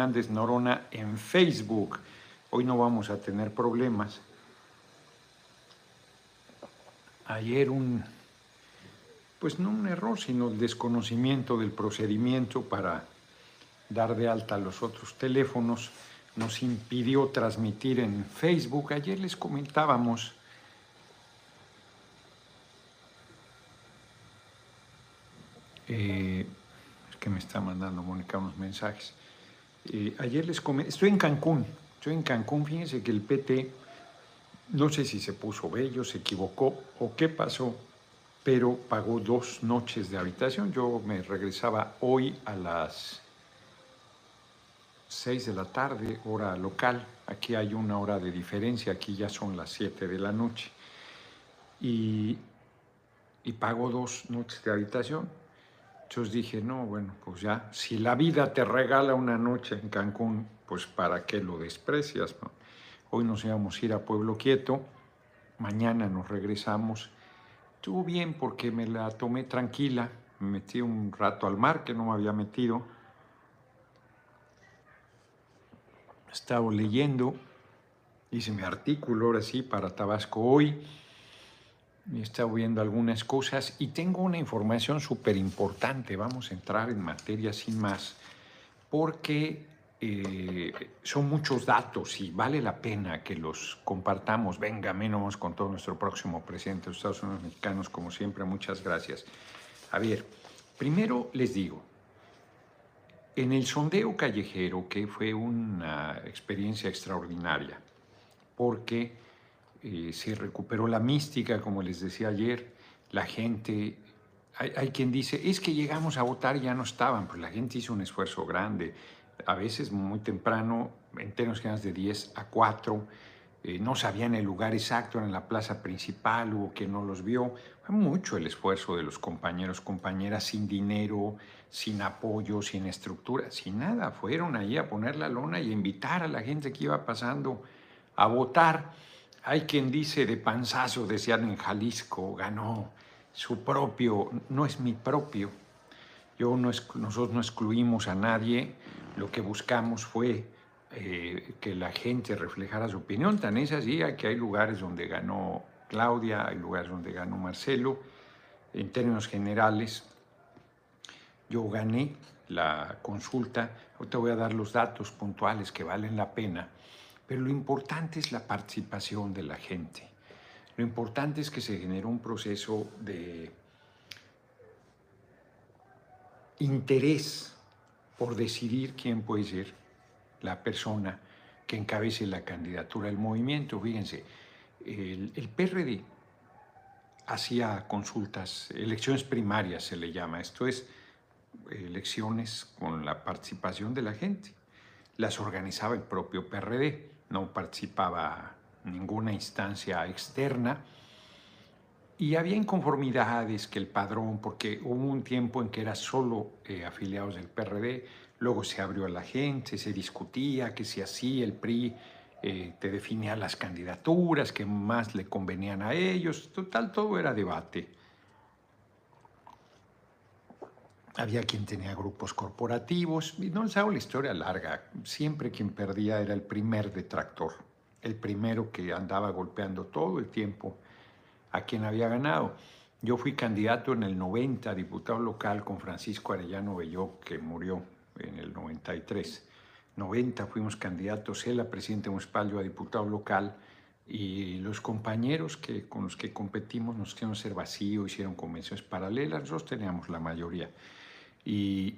Fernández Norona en Facebook. Hoy no vamos a tener problemas. Ayer un, pues no un error, sino el desconocimiento del procedimiento para dar de alta los otros teléfonos nos impidió transmitir en Facebook. Ayer les comentábamos eh, es que me está mandando Mónica unos mensajes. Eh, ayer les comenté, estoy en Cancún, estoy en Cancún, fíjense que el PT, no sé si se puso bello, se equivocó o qué pasó, pero pagó dos noches de habitación. Yo me regresaba hoy a las 6 de la tarde, hora local. Aquí hay una hora de diferencia, aquí ya son las 7 de la noche. Y, pago dos noches de habitación. Entonces dije, no, bueno, pues ya, si la vida te regala una noche en Cancún, pues ¿para qué lo desprecias? Hoy nos íbamos a ir a Pueblo Quieto, mañana nos regresamos. Estuvo bien porque me la tomé tranquila, me metí un rato al mar que no me había metido estado leyendo, hice mi artículo ahora sí para Tabasco hoy, he estado viendo algunas cosas y tengo una información súper importante, vamos a entrar en materia sin más, porque eh, son muchos datos y vale la pena que los compartamos. Venga, menos con todo nuestro próximo presidente de Estados Unidos mexicanos, como siempre, muchas gracias. A ver, primero les digo, en el sondeo callejero, que fue una experiencia extraordinaria, porque eh, se recuperó la mística, como les decía ayer, la gente, hay, quien dice, es que llegamos a votar y ya no estaban, pues la gente hizo un esfuerzo grande, a veces muy temprano, en términos generales de 10 a 4, eh, no sabían el lugar exacto, en la plaza principal, hubo quien no los vio. Fue mucho el esfuerzo de los compañeros, compañeras, sin dinero, sin apoyo, sin estructura, sin nada. Fueron ahí a poner la lona y a invitar a la gente que iba pasando a votar. Hay quien dice de panzazo, decían en Jalisco, ganó su propio, no es mi propio. Yo no, nosotros no excluimos a nadie, lo que buscamos fue eh, que la gente reflejara su opinión. Tan es así que hay lugares donde ganó Claudia, hay lugares donde ganó Marcelo. En términos generales, yo gané la consulta. Ahorita voy a dar los datos puntuales que valen la pena. Pero lo importante es la participación de la gente. Lo importante es que se generó un proceso de interés por decidir quién puede ser la persona que encabece la candidatura del movimiento. Fíjense, el, PRD hacía consultas, elecciones primarias se le llama, esto es elecciones con la participación de la gente. Las organizaba el propio PRD, no participaba ninguna instancia externa. Y había inconformidades que el padrón, porque hubo un tiempo en que era solo eh, afiliados del PRD, Luego se abrió a la gente, se discutía que si así el PRI eh, te definía las candidaturas que más le convenían a ellos. Total, todo era debate. Había quien tenía grupos corporativos. Y no les hago la historia larga. Siempre quien perdía era el primer detractor, el primero que andaba golpeando todo el tiempo a quien había ganado. Yo fui candidato en el 90 diputado local con Francisco Arellano Belló, que murió en el 93. 90 fuimos candidatos, él a presidente municipal, yo a diputado local, y los compañeros que, con los que competimos nos quisieron ser vacío, hicieron convenciones paralelas, nosotros teníamos la mayoría. Y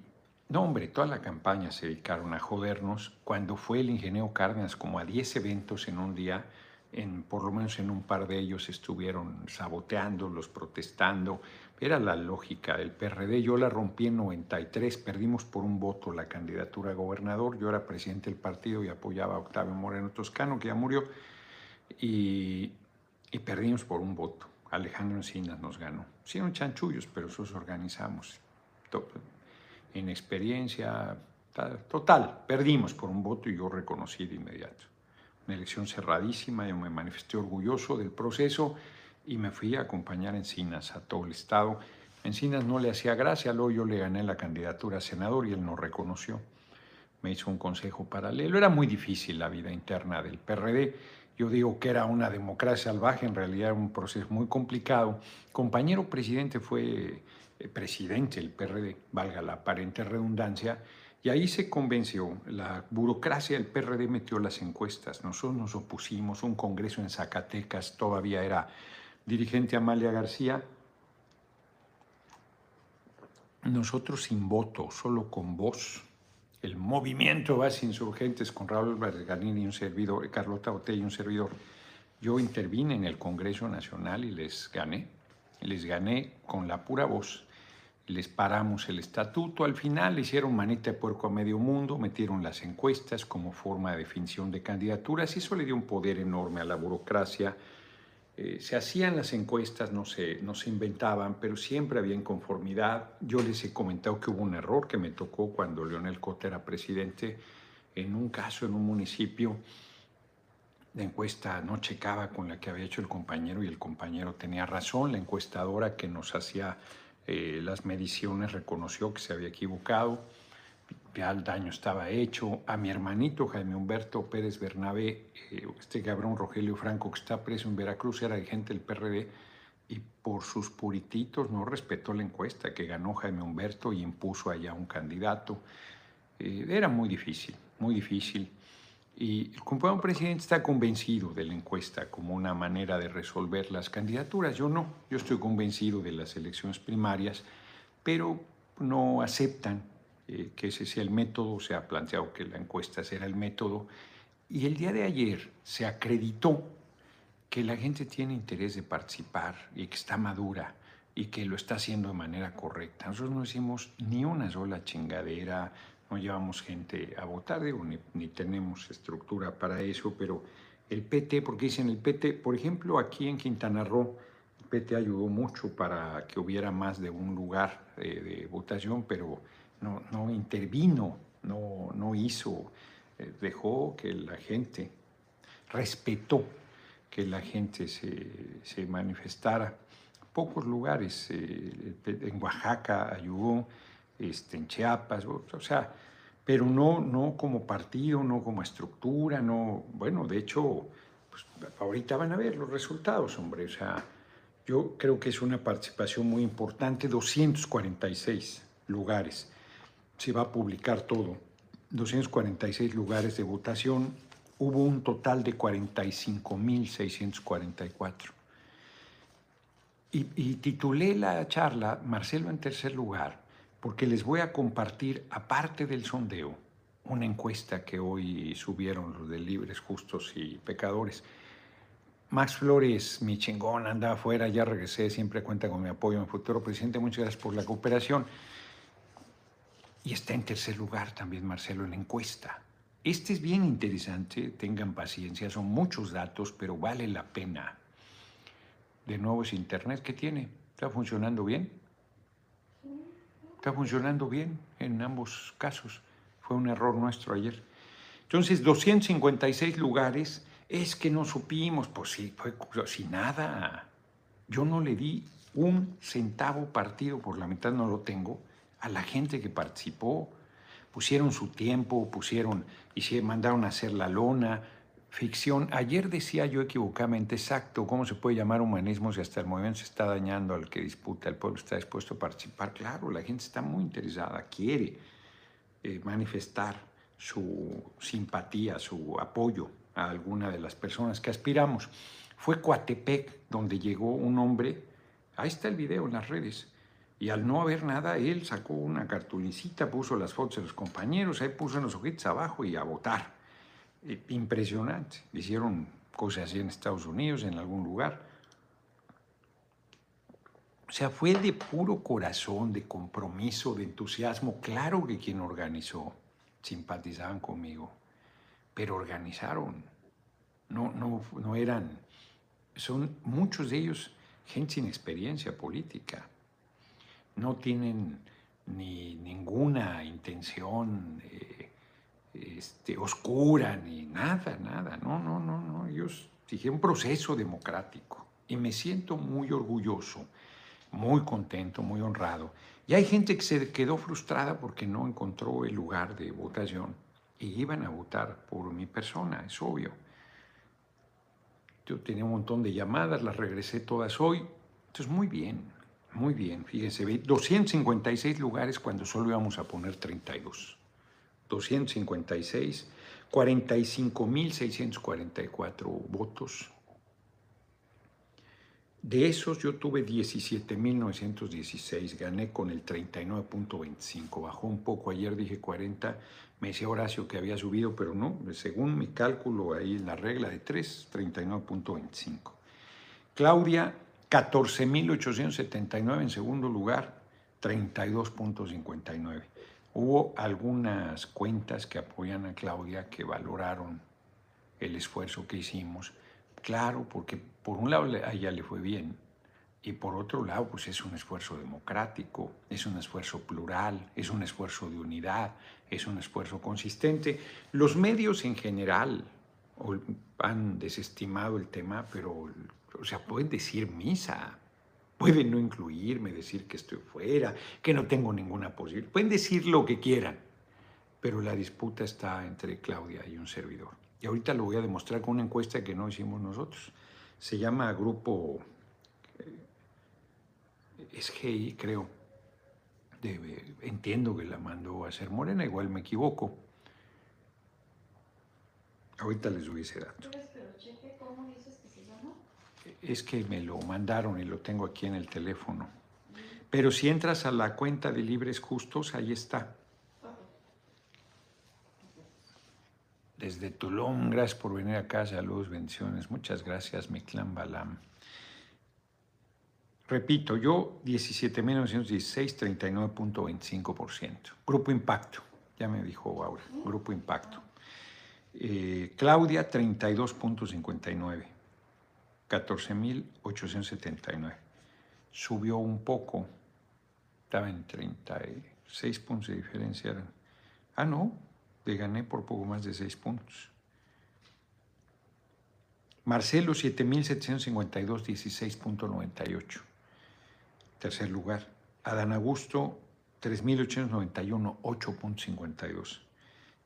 no, hombre, toda la campaña se dedicaron a jodernos. Cuando fue el ingeniero Cárdenas, como a 10 eventos en un día, en, por lo menos en un par de ellos estuvieron saboteándolos, protestando, era la lógica del PRD. Yo la rompí en 93, perdimos por un voto la candidatura a gobernador. Yo era presidente del partido y apoyaba a Octavio Moreno Toscano, que ya murió, y, perdimos por un voto. Alejandro Encinas nos ganó. Sí, eran chanchullos, pero esos organizamos. En experiencia, total, perdimos por un voto y yo reconocí de inmediato. Una elección cerradísima, yo me manifesté orgulloso del proceso y me fui a acompañar a Encinas a todo el estado. Encinas no le hacía gracia, luego yo le gané la candidatura a senador y él no reconoció. me hizo un consejo paralelo. Era muy difícil la vida interna del PRD. Yo digo que era una democracia salvaje, en realidad era un proceso muy complicado. Compañero presidente fue presidente del PRD, valga la aparente redundancia, y ahí se convenció, la burocracia del PRD metió las encuestas, nosotros nos opusimos, un congreso en Zacatecas, todavía era dirigente Amalia García, nosotros sin voto, solo con voz, el movimiento Base Insurgentes con Raúl Varganini y un servidor, Carlota Otey y un servidor, yo intervine en el Congreso Nacional y les gané, les gané con la pura voz les paramos el estatuto. Al final hicieron manita de puerco a medio mundo, metieron las encuestas como forma de definición de candidaturas y eso le dio un poder enorme a la burocracia. Eh, se hacían las encuestas, no se, no se inventaban, pero siempre había inconformidad. Yo les he comentado que hubo un error que me tocó cuando Leonel Cota era presidente. En un caso, en un municipio, la encuesta no checaba con la que había hecho el compañero y el compañero tenía razón. La encuestadora que nos hacía eh, las mediciones reconoció que se había equivocado, ya el daño estaba hecho. A mi hermanito Jaime Humberto Pérez Bernabé, eh, este cabrón Rogelio Franco que está preso en Veracruz, era gente del PRD y por sus purititos no respetó la encuesta que ganó Jaime Humberto y impuso allá un candidato. Eh, era muy difícil, muy difícil. Y el compañero presidente está convencido de la encuesta como una manera de resolver las candidaturas. Yo no, yo estoy convencido de las elecciones primarias, pero no aceptan eh, que ese sea el método, se ha planteado que la encuesta será el método. Y el día de ayer se acreditó que la gente tiene interés de participar y que está madura y que lo está haciendo de manera correcta. Nosotros no hicimos ni una sola chingadera, no llevamos gente a votar, digo, ni, tenemos estructura para eso, pero el PT, porque dicen el PT, por ejemplo, aquí en Quintana Roo, el PT ayudó mucho para que hubiera más de un lugar de, votación, pero no, no intervino, no, no hizo, eh, dejó que la gente, respetó que la gente se, se manifestara. Pocos lugares, eh, en Oaxaca ayudó, este, en Chiapas, o, sea, pero no, no como partido, no como estructura, no, bueno, de hecho, pues, ahorita van a ver los resultados, hombre, o sea, yo creo que es una participación muy importante, 246 lugares, se va a publicar todo, 246 lugares de votación, hubo un total de 45.644. Y, y titulé la charla Marcelo en tercer lugar, porque les voy a compartir, aparte del sondeo, una encuesta que hoy subieron los de Libres, Justos y Pecadores. Max Flores, mi chingón, anda afuera, ya regresé, siempre cuenta con mi apoyo, mi futuro presidente, muchas gracias por la cooperación. Y está en tercer lugar también Marcelo en la encuesta. Este es bien interesante, tengan paciencia, son muchos datos, pero vale la pena. De nuevo es Internet, ¿qué tiene? ¿Está funcionando bien? Está funcionando bien en ambos casos. Fue un error nuestro ayer. Entonces, 256 lugares, es que no supimos, pues sí, fue sin nada. Yo no le di un centavo partido, por la mitad no lo tengo, a la gente que participó. Pusieron su tiempo, pusieron, y se mandaron a hacer la lona, ficción. Ayer decía yo equivocadamente, exacto, ¿cómo se puede llamar humanismo si hasta el movimiento se está dañando al que disputa, el pueblo está dispuesto a participar? Claro, la gente está muy interesada, quiere eh, manifestar su simpatía, su apoyo a alguna de las personas que aspiramos. Fue Coatepec donde llegó un hombre, ahí está el video en las redes, y al no haber nada, él sacó una cartulicita, puso las fotos de los compañeros, ahí puso los ojitos abajo y a votar impresionante. Hicieron cosas así en Estados Unidos, en algún lugar. O sea, fue de puro corazón, de compromiso, de entusiasmo. Claro que quien organizó simpatizaban conmigo, pero organizaron. No, no, no eran, son muchos de ellos gente sin experiencia política. No tienen ni ninguna intención eh, este, oscura ni nada, nada. No, no, no, no. Ellos dije un proceso democrático y me siento muy orgulloso, muy contento, muy honrado. Y hay gente que se quedó frustrada porque no encontró el lugar de votación. y iban a votar por mi persona, es obvio. Yo tenía un montón de llamadas, las regresé todas hoy. Entonces, muy bien, muy bien. Fíjense, 256 lugares cuando solo íbamos a poner 32. 256, 45.644 votos. De esos yo tuve 17.916, gané con el 39.25, bajó un poco, ayer dije 40, me decía Horacio que había subido, pero no, según mi cálculo ahí en la regla de 3, 39.25. Claudia, 14.879 en segundo lugar, 32.59. Hubo algunas cuentas que apoyan a Claudia que valoraron el esfuerzo que hicimos. Claro, porque por un lado a ella le fue bien y por otro lado pues es un esfuerzo democrático, es un esfuerzo plural, es un esfuerzo de unidad, es un esfuerzo consistente. Los medios en general han desestimado el tema, pero o sea, pueden decir misa, pueden no incluirme, decir que estoy fuera, que no tengo ninguna posibilidad, pueden decir lo que quieran, pero la disputa está entre Claudia y un servidor. Y ahorita lo voy a demostrar con una encuesta que no hicimos nosotros. Se llama Grupo eh, SGI, creo. entiendo que la mandó a hacer Morena, igual me equivoco. Ahorita les doy ese dato. Es que me lo mandaron y lo tengo aquí en el teléfono. Pero si entras a la cuenta de Libres Justos, ahí está. Desde Tulum, gracias por venir acá, saludos, bendiciones. Muchas gracias, mi Balam. Repito, yo 17.916, 39.25%. Grupo Impacto, ya me dijo Aura, Grupo Impacto. Eh, Claudia, 32.59, 14.879. Subió un poco, estaba en 36 puntos de diferencia. Ah, no, le gané por poco más de 6 puntos. Marcelo 7752, 16.98. Tercer lugar. Adán Augusto 3891, 8.52.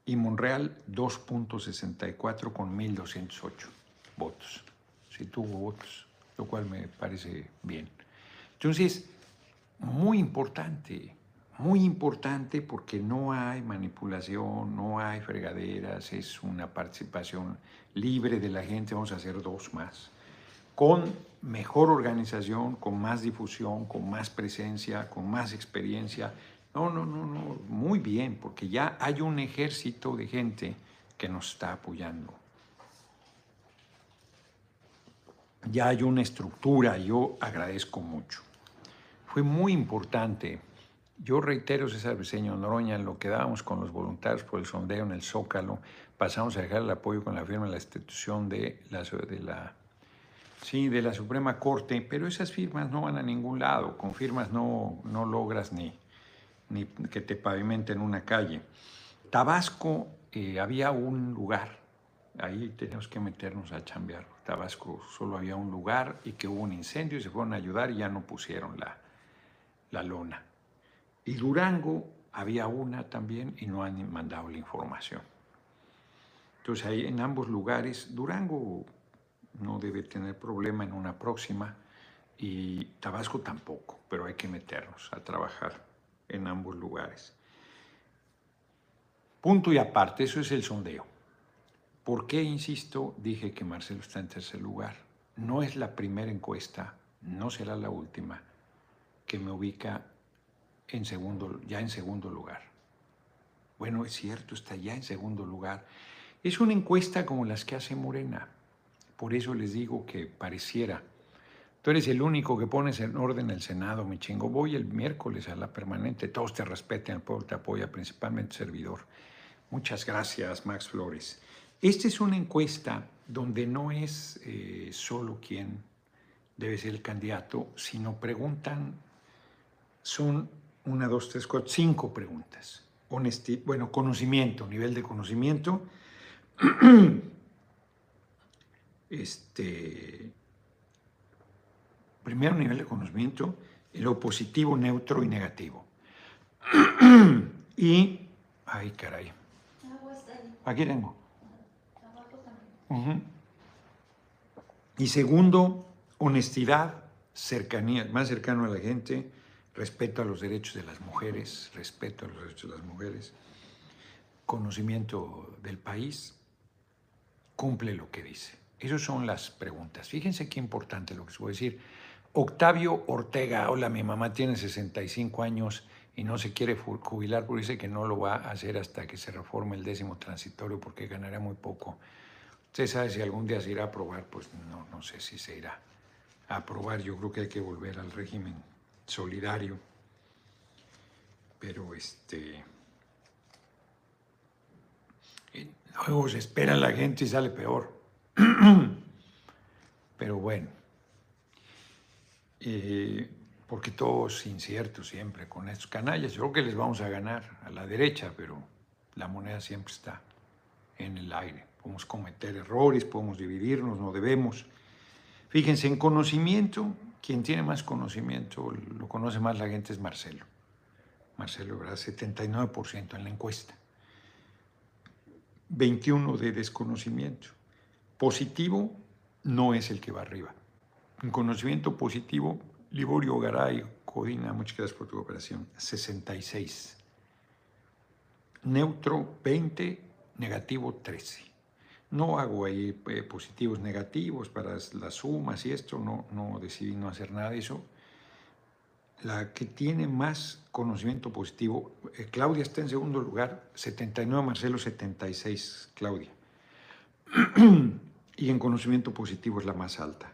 Y Monreal 2.64 con 1208 votos. Sí tuvo votos, lo cual me parece bien. Entonces, muy importante muy importante porque no hay manipulación, no hay fregaderas, es una participación libre de la gente, vamos a hacer dos más, con mejor organización, con más difusión, con más presencia, con más experiencia. No, no, no, no, muy bien, porque ya hay un ejército de gente que nos está apoyando. Ya hay una estructura, yo agradezco mucho. Fue muy importante yo reitero, César Briceño Noroña, lo que dábamos con los voluntarios por el sondeo en el Zócalo, pasamos a dejar el apoyo con la firma de la institución de la, de la, sí, de la Suprema Corte, pero esas firmas no van a ningún lado, con firmas no, no logras ni, ni que te pavimenten una calle. Tabasco eh, había un lugar, ahí tenemos que meternos a chambear. Tabasco solo había un lugar y que hubo un incendio y se fueron a ayudar y ya no pusieron la, la lona. Y Durango había una también y no han mandado la información. Entonces ahí en ambos lugares, Durango no debe tener problema en una próxima y Tabasco tampoco, pero hay que meternos a trabajar en ambos lugares. Punto y aparte, eso es el sondeo. ¿Por qué, insisto, dije que Marcelo está en tercer lugar? No es la primera encuesta, no será la última, que me ubica en segundo, ya en segundo lugar. Bueno, es cierto, está ya en segundo lugar. Es una encuesta como las que hace Morena. Por eso les digo que pareciera. Tú eres el único que pones en orden el Senado, mi chingo. Voy el miércoles a la permanente. Todos te respeten, el pueblo te apoya, principalmente servidor. Muchas gracias, Max Flores. Esta es una encuesta donde no es eh, solo quién debe ser el candidato, sino preguntan, son una, dos, tres, cuatro, cinco preguntas. Bueno, conocimiento, nivel de conocimiento. este, primero nivel de conocimiento, lo positivo, neutro y negativo. y, ay caray. Aquí tengo. Y segundo, honestidad, cercanía, más cercano a la gente, respeto a los derechos de las mujeres, respeto a los derechos de las mujeres, conocimiento del país, cumple lo que dice. Esas son las preguntas. Fíjense qué importante lo que se puede decir. Octavio Ortega, hola, mi mamá tiene 65 años y no se quiere jubilar porque dice que no lo va a hacer hasta que se reforme el décimo transitorio porque ganará muy poco. Usted sabe si algún día se irá a aprobar, pues no, no sé si se irá a aprobar. Yo creo que hay que volver al régimen solidario. Pero este. Luego se espera la gente y sale peor. Pero bueno. Eh, porque todo es incierto siempre con estos canallas. Yo creo que les vamos a ganar a la derecha, pero la moneda siempre está en el aire. Podemos cometer errores, podemos dividirnos, no debemos. Fíjense, en conocimiento, quien tiene más conocimiento, lo conoce más la gente es Marcelo. Marcelo, ¿verdad? 79% en la encuesta. 21 de desconocimiento. Positivo no es el que va arriba. En conocimiento positivo, Liborio Garay, Codina, muchas gracias por tu cooperación, 66. Neutro, 20, negativo, 13. No hago ahí eh, positivos, negativos para las sumas y esto, no, no decidí no hacer nada de eso. La que tiene más conocimiento positivo, eh, Claudia está en segundo lugar, 79, Marcelo 76, Claudia. y en conocimiento positivo es la más alta.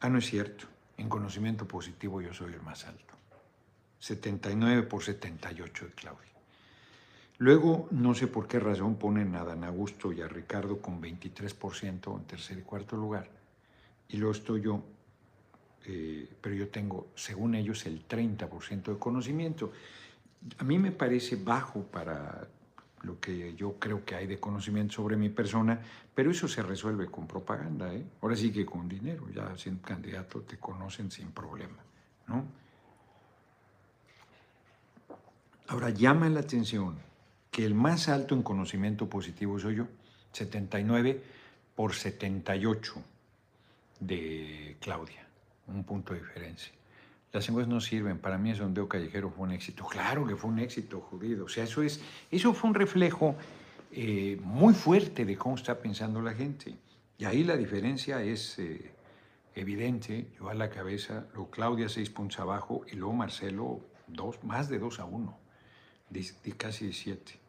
Ah, no es cierto. En conocimiento positivo yo soy el más alto. 79 por 78 de Claudia. Luego, no sé por qué razón ponen a Dan Augusto y a Ricardo con 23% en tercer y cuarto lugar. Y luego estoy yo, eh, pero yo tengo, según ellos, el 30% de conocimiento. A mí me parece bajo para lo que yo creo que hay de conocimiento sobre mi persona, pero eso se resuelve con propaganda, ¿eh? ahora sí que con dinero, ya siendo candidato te conocen sin problema, ¿no? Ahora llama la atención que el más alto en conocimiento positivo soy yo, 79 por 78 de Claudia, un punto de diferencia. Las encuestas no sirven. Para mí el sondeo callejero fue un éxito. Claro que fue un éxito, judío. O sea, eso, es, eso fue un reflejo eh, muy fuerte de cómo está pensando la gente. Y ahí la diferencia es eh, evidente. Yo a la cabeza, luego Claudia seis puntos abajo y luego Marcelo dos, más de dos a uno, de, casi 17.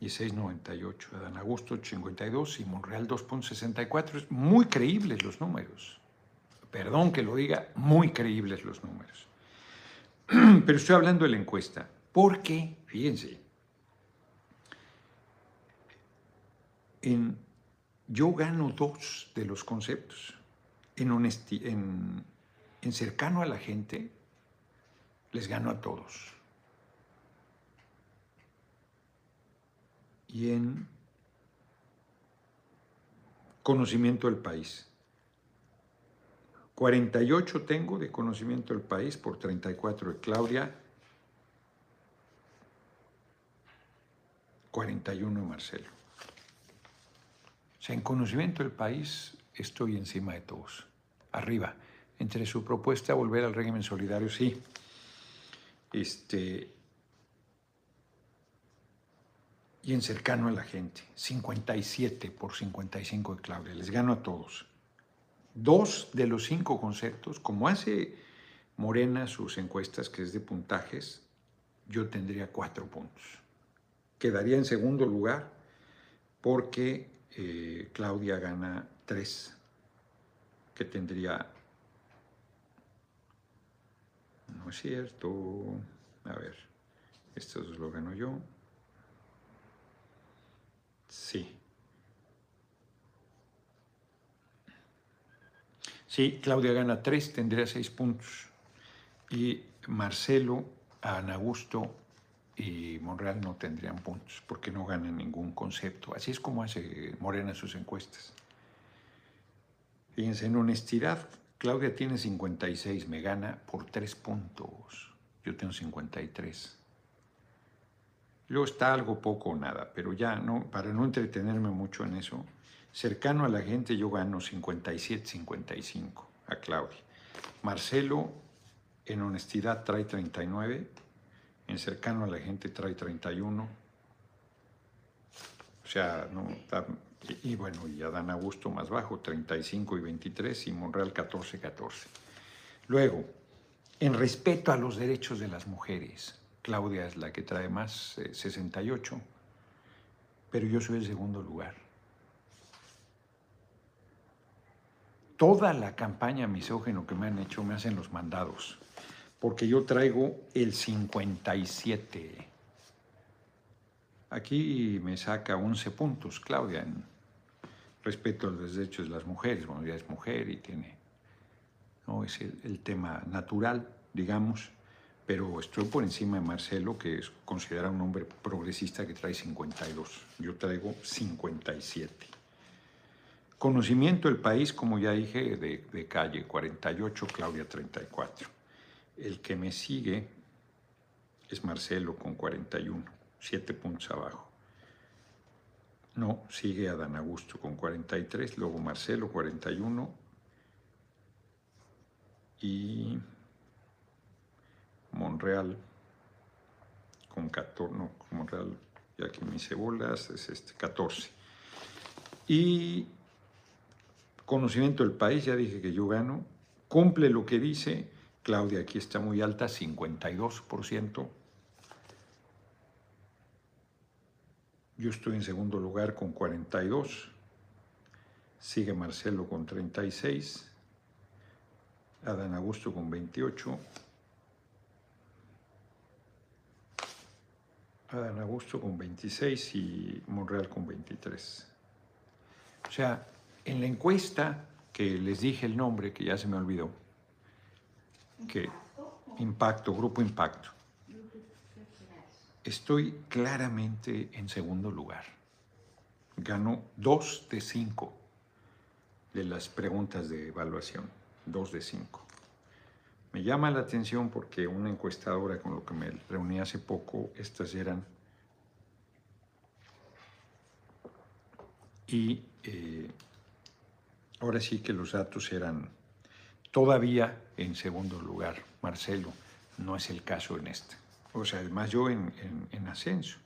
Y 6.98. Adán Augusto 52 y Monreal 2.64. Es muy creíbles los números perdón que lo diga, muy creíbles los números. Pero estoy hablando de la encuesta, porque, fíjense, en, yo gano dos de los conceptos. En, en, en cercano a la gente, les gano a todos. Y en conocimiento del país. 48 tengo de conocimiento del país por 34 de Claudia, 41 de Marcelo. O sea, en conocimiento del país estoy encima de todos, arriba. Entre su propuesta volver al régimen solidario, sí. Este, y en cercano a la gente, 57 por 55 de Claudia. Les gano a todos dos de los cinco conceptos, como hace Morena sus encuestas, que es de puntajes, yo tendría cuatro puntos. Quedaría en segundo lugar porque eh, Claudia gana tres, que tendría... No es cierto. A ver, esto lo gano yo. Sí, Sí, Claudia gana tres, tendría seis puntos. Y Marcelo, Ana Augusto y Monreal no tendrían puntos porque no ganan ningún concepto. Así es como hace Morena sus encuestas. Fíjense, en honestidad, Claudia tiene 56, me gana por tres puntos. Yo tengo 53. Luego está algo poco o nada, pero ya no, para no entretenerme mucho en eso, cercano a la gente yo gano 57-55 a Claudia. Marcelo en honestidad trae 39, en cercano a la gente trae 31. O sea, no, y, bueno, y Adán Augusto más bajo, 35 y 23, y Monreal 14, 14. Luego, en respeto a los derechos de las mujeres, Claudia es la que trae más, 68, eh, pero yo soy el segundo lugar. Toda la campaña misógeno que me han hecho me hacen los mandados, porque yo traigo el 57. Aquí me saca 11 puntos, Claudia, en respeto a los derechos de las mujeres. Bueno, ya es mujer y tiene, no es el, tema natural, digamos, pero estoy por encima de Marcelo, que es considerado un hombre progresista que trae 52. Yo traigo 57. Conocimiento del país, como ya dije, de, de calle 48, Claudia 34. El que me sigue es Marcelo con 41, 7 puntos abajo. No, sigue Adán Augusto con 43, luego Marcelo 41 y Monreal con 14, no, Monreal, ya aquí mis cebolas, es este 14. Y conocimiento del país, ya dije que yo gano, cumple lo que dice, Claudia aquí está muy alta, 52%, Yo estoy en segundo lugar con 42. Sigue Marcelo con 36. Adán Augusto con 28. Adán Augusto con 26 y Monreal con 23. O sea, en la encuesta que les dije el nombre, que ya se me olvidó, que Impacto, Grupo Impacto, estoy claramente en segundo lugar. Gano dos de cinco de las preguntas de evaluación, dos de cinco. Me llama la atención porque una encuestadora con lo que me reuní hace poco, estas eran... Y eh, ahora sí que los datos eran todavía en segundo lugar, Marcelo. No es el caso en este o sea, además yo en, ascenso,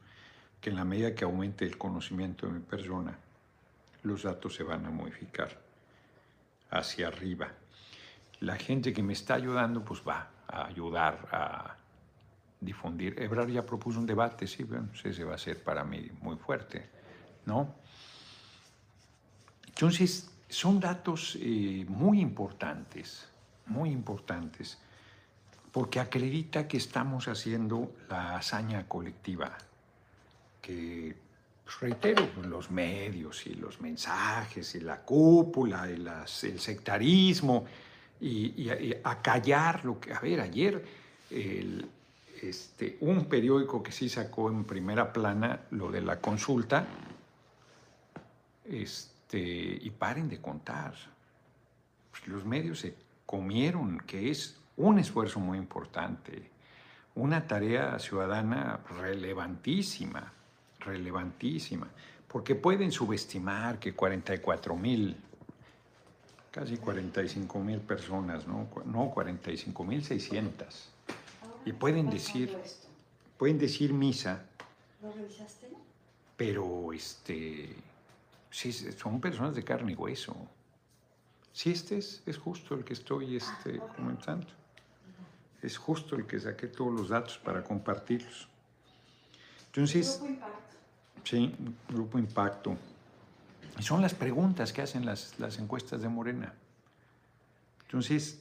que en la medida que aumente el conocimiento de mi persona, los datos se van a modificar hacia arriba. La gente que me está ayudando, pues va a ayudar a difundir. Ebrar ya propuso un debate, sí, bueno, ese va a ser para mí muy fuerte, ¿no? Entonces, son datos eh, muy importantes, muy importantes porque acredita que estamos haciendo la hazaña colectiva, que, pues, reitero, los medios y los mensajes y la cúpula y el sectarismo y, acallar lo que... A ver, ayer este, un periódico que sí sacó en primera plana lo de la consulta, este, y paren de contar. Pues, los medios se comieron que es un esfuerzo muy importante, una tarea ciudadana relevantísima, relevantísima, porque pueden subestimar que 44 mil, casi 45 mil personas, no, no 45 mil 600, y pueden decir, pueden decir misa. ¿Lo revisaste? Pero este, sí, son personas de carne y hueso. Sí, este es, es justo el que estoy este, ah, comentando es justo el que saqué todos los datos para compartirlos. Entonces, Grupo Impacto. Sí, Grupo Impacto. Y son las preguntas que hacen las, las encuestas de Morena. Entonces,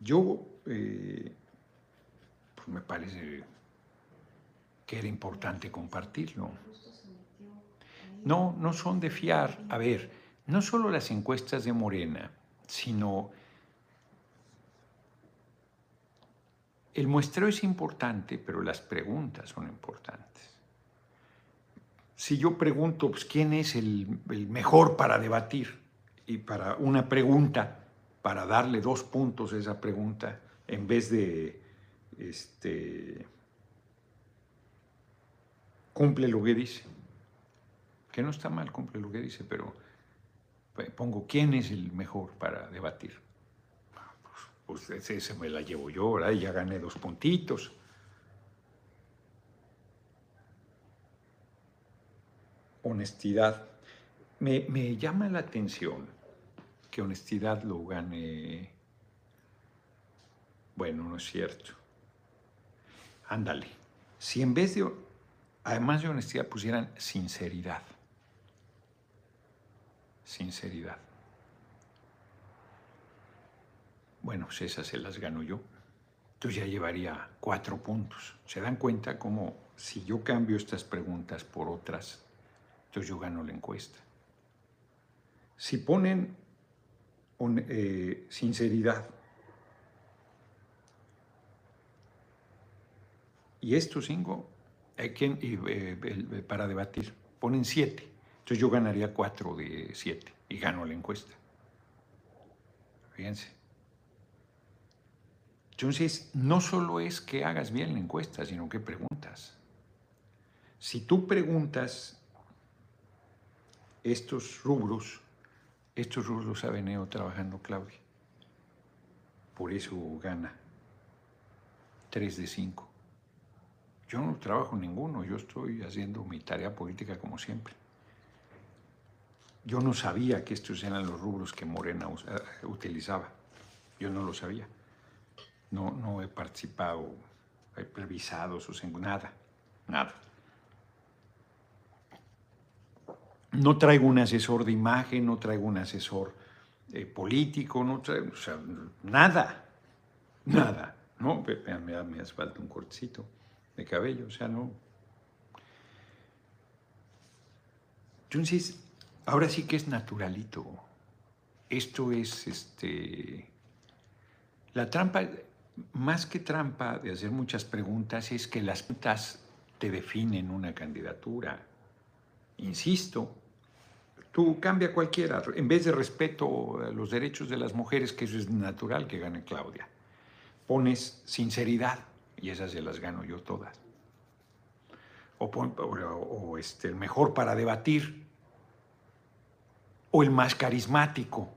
yo, eh, pues me parece que era importante compartirlo. No, no son de fiar. A ver, no solo las encuestas de Morena, sino El muestreo es importante, pero las preguntas son importantes. Si yo pregunto pues, quién es el, mejor para debatir y para una pregunta, para darle dos puntos a esa pregunta, en vez de este, cumple lo que dice. Que no está mal, cumple lo que dice, pero pues, pongo quién es el mejor para debatir. Pues, pues ese me la llevo yo, ¿verdad? Ya gané dos puntitos. Honestidad. Me, llama la atención que honestidad lo gane. Bueno, no es cierto. Ándale. Si en vez de, además de honestidad, pusieran sinceridad. Sinceridad. Bueno, pues esas se las gano yo. Entonces ya llevaría cuatro puntos. ¿Se dan cuenta cómo si yo cambio estas preguntas por otras, entonces yo gano la encuesta? Si ponen eh, sinceridad y estos cinco hay quien, eh, para debatir ponen siete. Entonces yo ganaría cuatro de siete y gano la encuesta. Fíjense. Entonces, no solo es que hagas bien la encuesta, sino que preguntas. Si tú preguntas estos rubros, estos rubros ha venido trabajando Claudia. Por eso gana. Tres de cinco. Yo no trabajo ninguno, yo estoy haciendo mi tarea política como siempre. Yo no sabía que estos eran los rubros que Morena eh, utilizaba. Yo no lo sabía. No, no he participado, he revisado sus... Nada, nada. No traigo un asesor de imagen, no traigo un asesor eh, político, no traigo, nada, nada. No, me, me hace falta un cortecito de cabello, o sea, no. Entonces, ahora sí que es naturalito. Esto es, este, la trampa, más que trampa de hacer muchas preguntas, es que las preguntas te definen una candidatura. Insisto, tú cambia cualquiera, en vez de respeto a los derechos de las mujeres, que eso es natural que gane Claudia, pones sinceridad y esas se las gano yo todas. O, este, el mejor para debatir, o el más carismático.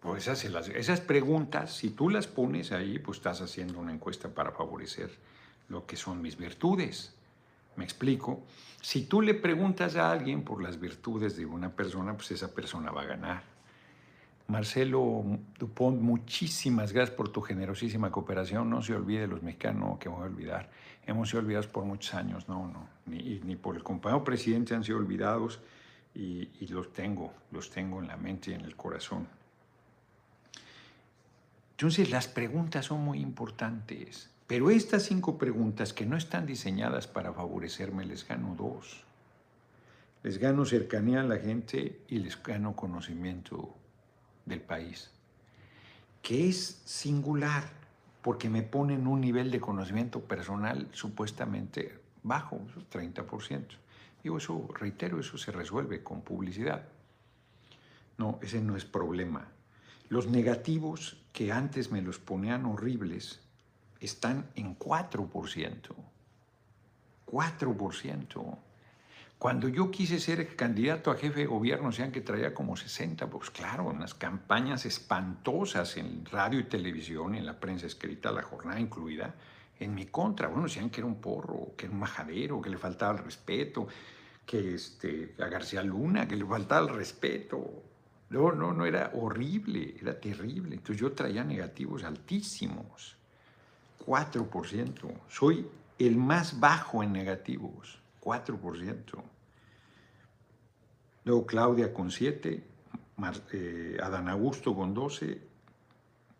Pues esas, esas preguntas, si tú las pones ahí, pues estás haciendo una encuesta para favorecer lo que son mis virtudes. ¿Me explico? Si tú le preguntas a alguien por las virtudes de una persona, pues esa persona va a ganar. Marcelo Dupont, muchísimas gracias por tu generosísima cooperación. No se olvide los mexicanos, que voy a olvidar. Hemos sido olvidados por muchos años, no, no. Ni, por el compañero presidente han sido olvidados y, y los tengo, los tengo en la mente y en el corazón. Entonces las preguntas son muy importantes, pero estas cinco preguntas que no están diseñadas para favorecerme, les gano dos. Les gano cercanía a la gente y les gano conocimiento del país, que es singular porque me ponen un nivel de conocimiento personal supuestamente bajo, 30%. Digo, eso, reitero, eso se resuelve con publicidad. No, ese no es problema. Los negativos que antes me los ponían horribles están en 4%. 4%. Cuando yo quise ser candidato a jefe de gobierno, decían que traía como 60, pues claro, unas campañas espantosas en radio y televisión, en la prensa escrita, la jornada incluida, en mi contra. Bueno, decían que era un porro, que era un majadero, que le faltaba el respeto, que este, a García Luna, que le faltaba el respeto. No, no, no, era horrible, era terrible. Entonces yo traía negativos altísimos, 4%. Soy el más bajo en negativos, 4%. Luego Claudia con 7, eh, Adán Augusto con 12,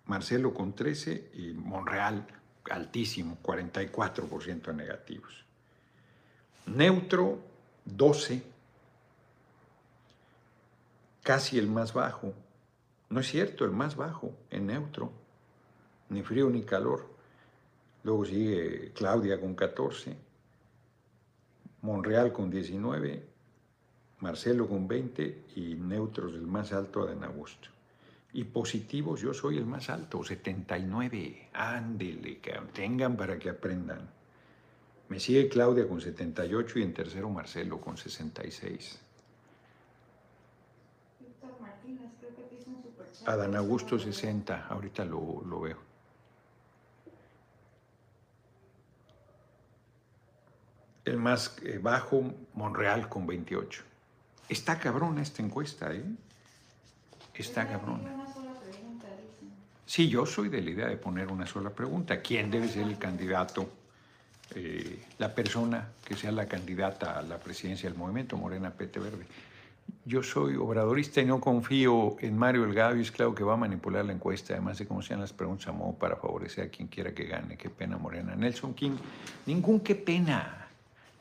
Marcelo con 13 y Monreal altísimo, 44% de negativos. Neutro, 12, casi el más bajo. No es cierto, el más bajo en neutro, ni frío ni calor. Luego sigue Claudia con 14, Monreal con 19, Marcelo con 20 y neutros el más alto Adán Augusto. Y positivos yo soy el más alto, 79. Ándele, tengan para que aprendan. Me sigue Claudia con 78 y en tercero Marcelo con 66. Víctor Martínez, creo que te hizo un superchat. Adán Augusto 60, ahorita lo, lo veo. El más eh, bajo, Monreal con 28. Está cabrona esta encuesta, ¿eh? Está cabrona. Sí, yo soy de la idea de poner una sola pregunta. ¿Quién debe ser el candidato? eh, la persona que sea la candidata a la presidencia del movimiento, Morena Pete Verde. Yo soy obradorista y no confío en Mario Delgado y es claro que va a manipular la encuesta, además de cómo sean las preguntas a modo para favorecer a quien quiera que gane. Qué pena, Morena. Nelson King, ningún qué pena.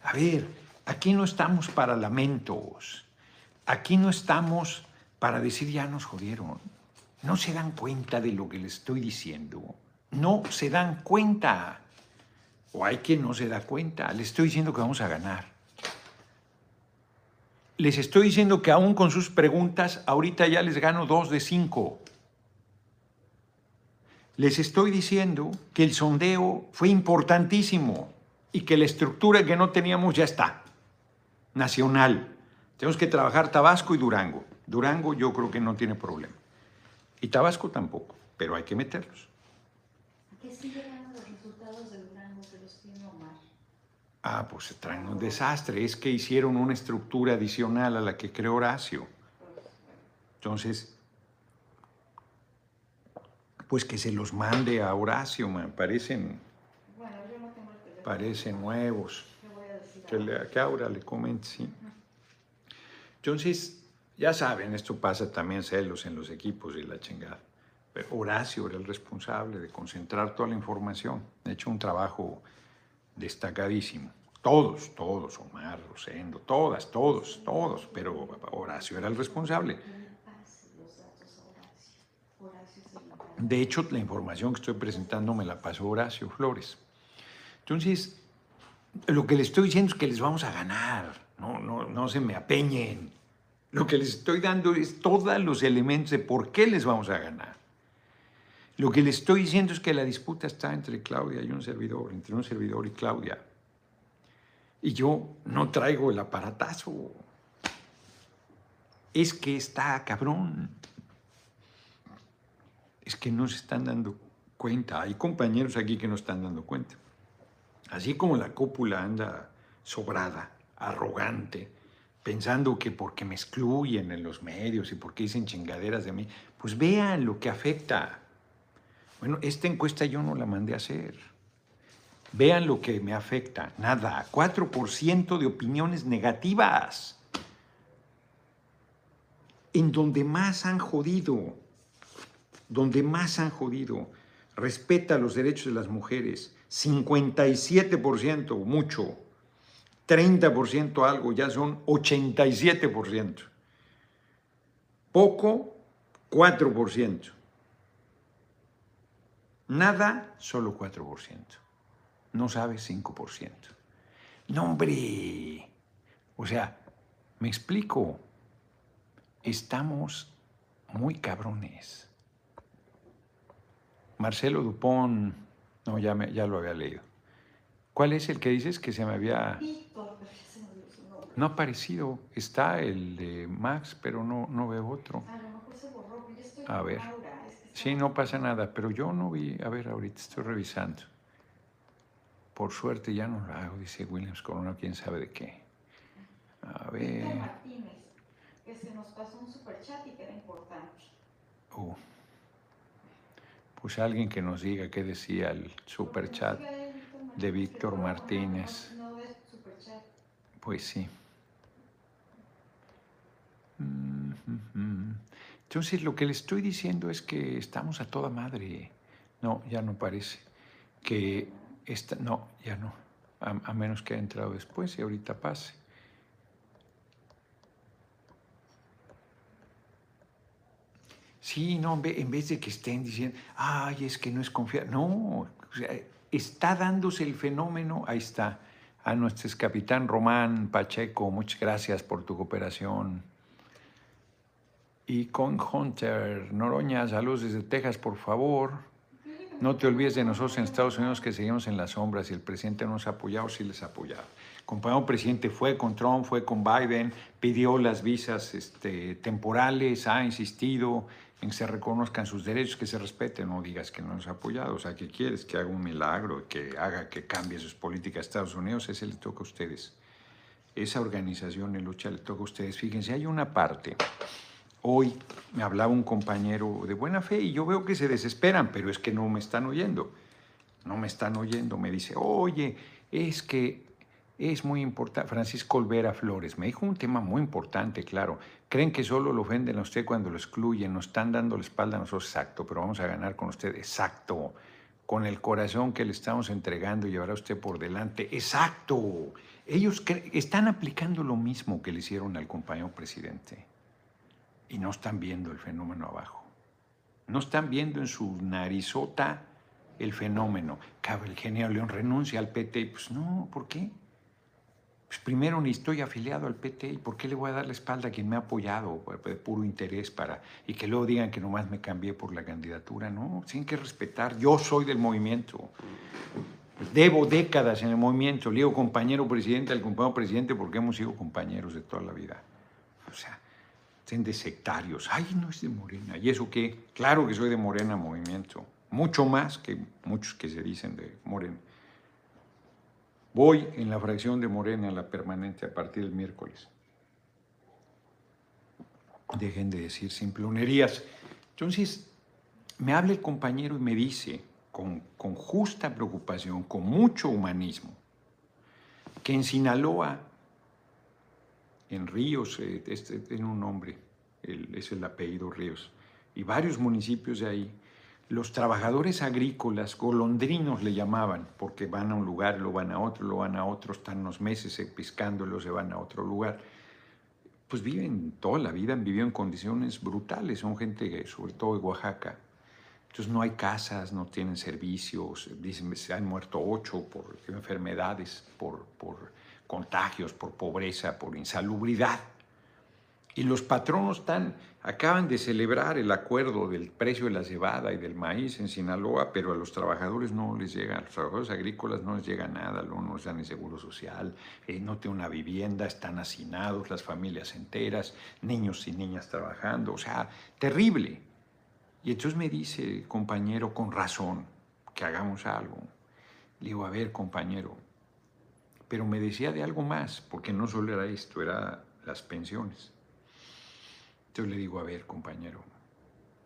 A ver, aquí no estamos para lamentos. Aquí no estamos para decir ya nos jodieron. No se dan cuenta de lo que les estoy diciendo. No se dan cuenta. O hay quien no se da cuenta. Les estoy diciendo que vamos a ganar. Les estoy diciendo que aún con sus preguntas, ahorita ya les gano dos de cinco. Les estoy diciendo que el sondeo fue importantísimo y que la estructura que no teníamos ya está. Nacional. Tenemos que trabajar Tabasco y Durango. Durango yo creo que no tiene problema. Y Tabasco tampoco, pero hay que meterlos. ¿A qué sí llegaron los resultados de Durango que los tiene Omar? Ah, pues traen un desastre. Es que hicieron una estructura adicional a la que creó Horacio. Entonces, pues que se los mande a Horacio, man. Parecen, Bueno, yo no tengo el teléfono. Parecen nuevos. Que, le, que Aura le comente, sí. Entonces, ya saben, esto pasa también celos en los equipos y la chingada. Pero Horacio era el responsable de concentrar toda la información. Ha hecho un trabajo destacadísimo. Todos, todos, Omar, Rosendo, todas, todos, todos. Pero Horacio era el responsable. De hecho, la información que estoy presentando me la pasó Horacio Flores. Entonces, lo que les estoy diciendo es que les vamos a ganar. No, se me apeñen. Lo que les estoy dando es todos los elementos de por qué les vamos a ganar. Lo que les estoy diciendo es que la disputa está entre Claudia y un servidor, entre un servidor y Claudia. Y yo no traigo el aparatazo. Es que está cabrón es que no se están dando cuenta. Hay compañeros aquí que no están dando cuenta. Así como la cúpula anda sobrada, arrogante, pensando que porque me excluyen en los medios y porque dicen chingaderas de mí, pues vean lo que afecta. Bueno, esta encuesta yo no la mandé a hacer. Vean lo que me afecta. Nada, 4% de opiniones negativas. En donde más han jodido donde más han jodido, respeta los derechos de las mujeres, 57%, mucho, 30% algo, ya son 87%. Poco, 4%. Nada, solo 4%. No sabes, 5%. No, hombre. O sea, me explico. Estamos muy cabrones. Marcelo Dupont, no, ya, me- ya lo había leído. ¿Cuál es el que dices que se me había... No ha aparecido. Está el de Max, pero no, no veo otro. A lo mejor se borró, pero yo estoy A con ver. Laura, es que Sí, no pasa nada, pero yo no vi... A ver, ahorita estoy revisando. Por suerte ya no lo hago, dice Williams Corona, quién sabe de qué. A ver... Martínez, que se nos pasó un superchat y que era importante. uh, pues alguien que nos diga qué decía el superchat. De Víctor Martínez. Pues sí. Entonces lo que le estoy diciendo es que estamos a toda madre. No, ya no parece. Que esta, no, ya no. A, a menos que haya entrado después y ahorita pase. Sí, no, en ve- en vez de que estén diciendo, ay, es que no es confiar. No, está dándose el fenómeno, ahí está. A nuestro capitán Román Pacheco, muchas gracias por tu cooperación. Y con Hunter Noroña, saludos desde Texas, por favor. No te olvides de nosotros en Estados Unidos que seguimos en las sombras y el presidente no nos ha apoyado, sí les ha apoyado. Compañero presidente fue con Trump, fue con Biden, pidió las visas este, temporales, ha insistido en que se reconozcan sus derechos, que se respeten, no digas que no nos ha apoyado. O sea, que quieres que haga un milagro, que haga que cambie sus políticas a Estados Unidos, ese le toca a ustedes. Esa organización de lucha le toca a ustedes. Fíjense, hay una parte Hoy me hablaba un compañero de buena fe y yo veo que se desesperan, pero es que no me están oyendo. No me están oyendo. Me dice, oye, es que es muy importante. Francisco Olvera Flores me dijo un tema muy importante, claro. Creen que solo lo ofenden a usted cuando lo excluyen, nos están dando la espalda a nosotros, exacto, pero vamos a ganar con usted, exacto. Con el corazón que le estamos entregando llevará usted por delante, exacto. Ellos están aplicando lo mismo que le hicieron al compañero presidente y no están viendo el fenómeno abajo. No están viendo en su narizota el fenómeno. Cabe el genial León renuncia al PT. Pues no, ¿por qué? Pues primero ni estoy afiliado al PT. ¿Y por qué le voy a dar la espalda a quien me ha apoyado de puro interés para... y que luego digan que nomás me cambié por la candidatura? No, tienen que respetar. Yo soy del movimiento. Debo décadas en el movimiento. Le digo compañero presidente al compañero presidente porque hemos sido compañeros de toda la vida. O sea, de sectarios. Ay, no es de Morena. ¿Y eso qué? Claro que soy de Morena Movimiento. Mucho más que muchos que se dicen de Morena. Voy en la fracción de Morena, la permanente, a partir del miércoles. Dejen de decir simplonerías. Entonces, me habla el compañero y me dice, con, con justa preocupación, con mucho humanismo, que en Sinaloa en Ríos, eh, este tiene un nombre, es el apellido Ríos, y varios municipios de ahí, los trabajadores agrícolas, golondrinos le llamaban, porque van a un lugar, lo van a otro, lo van a otro, están unos meses pescándolo, se van a otro lugar. Pues viven toda la vida, han vivido en condiciones brutales, son gente, sobre todo de Oaxaca. Entonces no hay casas, no tienen servicios, dicen se han muerto ocho por enfermedades, por, por contagios, por pobreza, por insalubridad. Y los patronos están, acaban de celebrar el acuerdo del precio de la cebada y del maíz en Sinaloa, pero a los trabajadores no les llega, a los trabajadores agrícolas no les llega nada, no les dan el seguro social, eh, no tienen una vivienda, están hacinados las familias enteras, niños y niñas trabajando, o sea, terrible. Y entonces me dice, compañero, con razón, que hagamos algo. Le digo, a ver, compañero, pero me decía de algo más, porque no solo era esto, era las pensiones. Entonces le digo, a ver, compañero,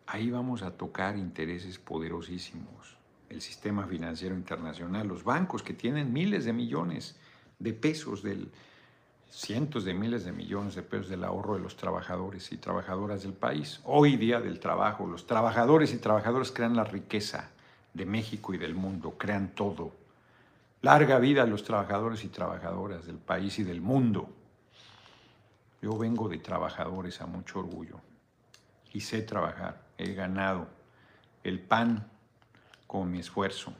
ahí vamos a tocar intereses poderosísimos. El sistema financiero internacional, los bancos que tienen miles de millones de pesos, del, cientos de miles de millones de pesos del ahorro de los trabajadores y trabajadoras del país. Hoy día del trabajo, los trabajadores y trabajadoras crean la riqueza de México y del mundo, crean todo Larga vida a los trabajadores y trabajadoras del país y del mundo. Yo vengo de trabajadores a mucho orgullo y sé trabajar. He ganado el pan con mi esfuerzo.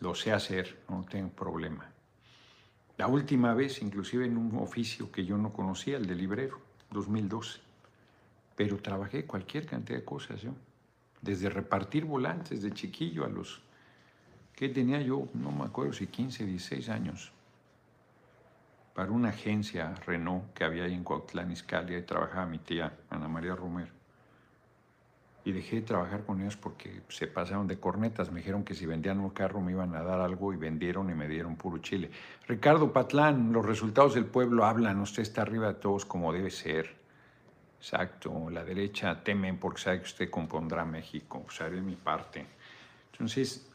Lo sé hacer, no tengo problema. La última vez, inclusive en un oficio que yo no conocía, el de librero, 2012. Pero trabajé cualquier cantidad de cosas yo. Desde repartir volantes de chiquillo a los que tenía yo, no me acuerdo si 15, 16 años, para una agencia Renault que había ahí en Cuautlán, Izcalli, y trabajaba mi tía Ana María Romero. Y dejé de trabajar con ellos porque se pasaron de cornetas. Me dijeron que si vendían un carro me iban a dar algo y vendieron y me dieron puro chile. Ricardo Patlán, los resultados del pueblo hablan. Usted está arriba de todos como debe ser. Exacto. La derecha temen porque sabe que usted compondrá México. Haré mi parte. Entonces,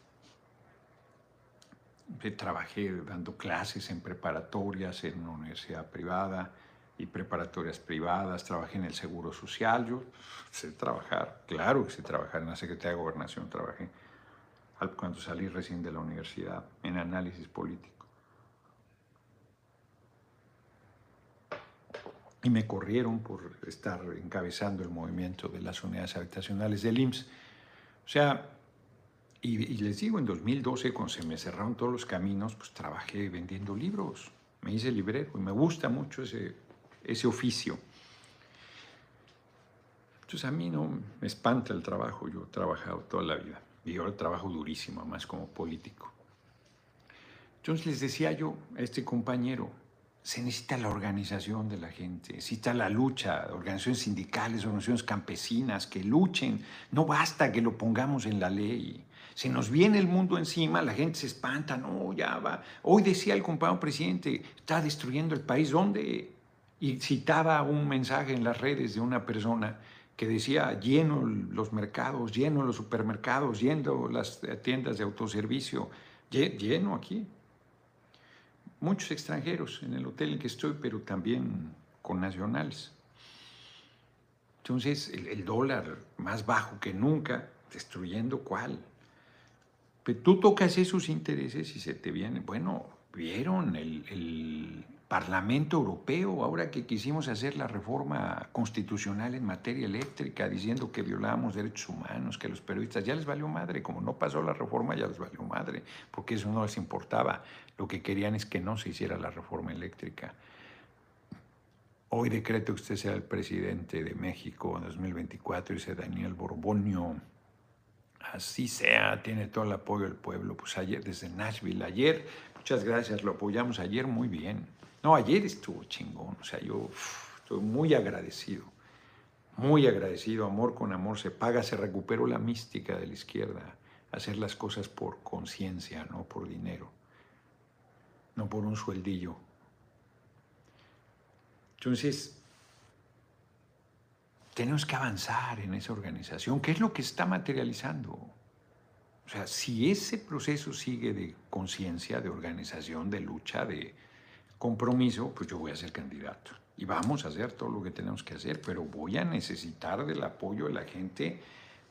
trabajé dando clases en preparatorias en una universidad privada y preparatorias privadas, trabajé en el Seguro Social, yo sé trabajar, claro que sé trabajar, en la Secretaría de Gobernación trabajé cuando salí recién de la universidad en análisis político. Y me corrieron por estar encabezando el movimiento de las unidades habitacionales del IMSS. O sea, y, les digo, en 2012, cuando se me cerraron todos los caminos, pues trabajé vendiendo libros. Me hice librero y me gusta mucho ese, ese oficio. Entonces a mí no me espanta el trabajo, yo he trabajado toda la vida. Y ahora trabajo durísimo, más como político. Entonces les decía yo a este compañero, se necesita la organización de la gente, necesita la lucha, organizaciones sindicales, organizaciones campesinas que luchen. No basta que lo pongamos en la ley. Si nos viene el mundo encima, la gente se espanta, no, ya va. Hoy decía el compañero presidente, está destruyendo el país, ¿dónde? Y citaba un mensaje en las redes de una persona que decía, lleno los mercados, lleno los supermercados, lleno las tiendas de autoservicio, lleno aquí muchos extranjeros en el hotel en que estoy, pero también con nacionales. Entonces, el, dólar más bajo que nunca, destruyendo cuál. Tú tocas esos intereses y se te viene, bueno, vieron el, el Parlamento Europeo, ahora que quisimos hacer la reforma constitucional en materia eléctrica, diciendo que violábamos derechos humanos, que los periodistas ya les valió madre, como no pasó la reforma ya les valió madre, porque eso no les importaba. Lo que querían es que no se hiciera la reforma eléctrica. Hoy decreto que usted sea el presidente de México en 2024, dice Daniel Borbonio. Así sea, tiene todo el apoyo del pueblo. Pues ayer, desde Nashville, ayer, muchas gracias, lo apoyamos ayer muy bien. No, ayer estuvo chingón. O sea, yo estoy muy agradecido. Muy agradecido. Amor con amor se paga. Se recuperó la mística de la izquierda. Hacer las cosas por conciencia, no por dinero. No por un sueldillo. Entonces, tenemos que avanzar en esa organización. ¿Qué es lo que está materializando? O sea, si ese proceso sigue de conciencia, de organización, de lucha, de, compromiso, pues yo voy a ser candidato. Y vamos a hacer todo lo que tenemos que hacer, pero voy a necesitar del apoyo de la gente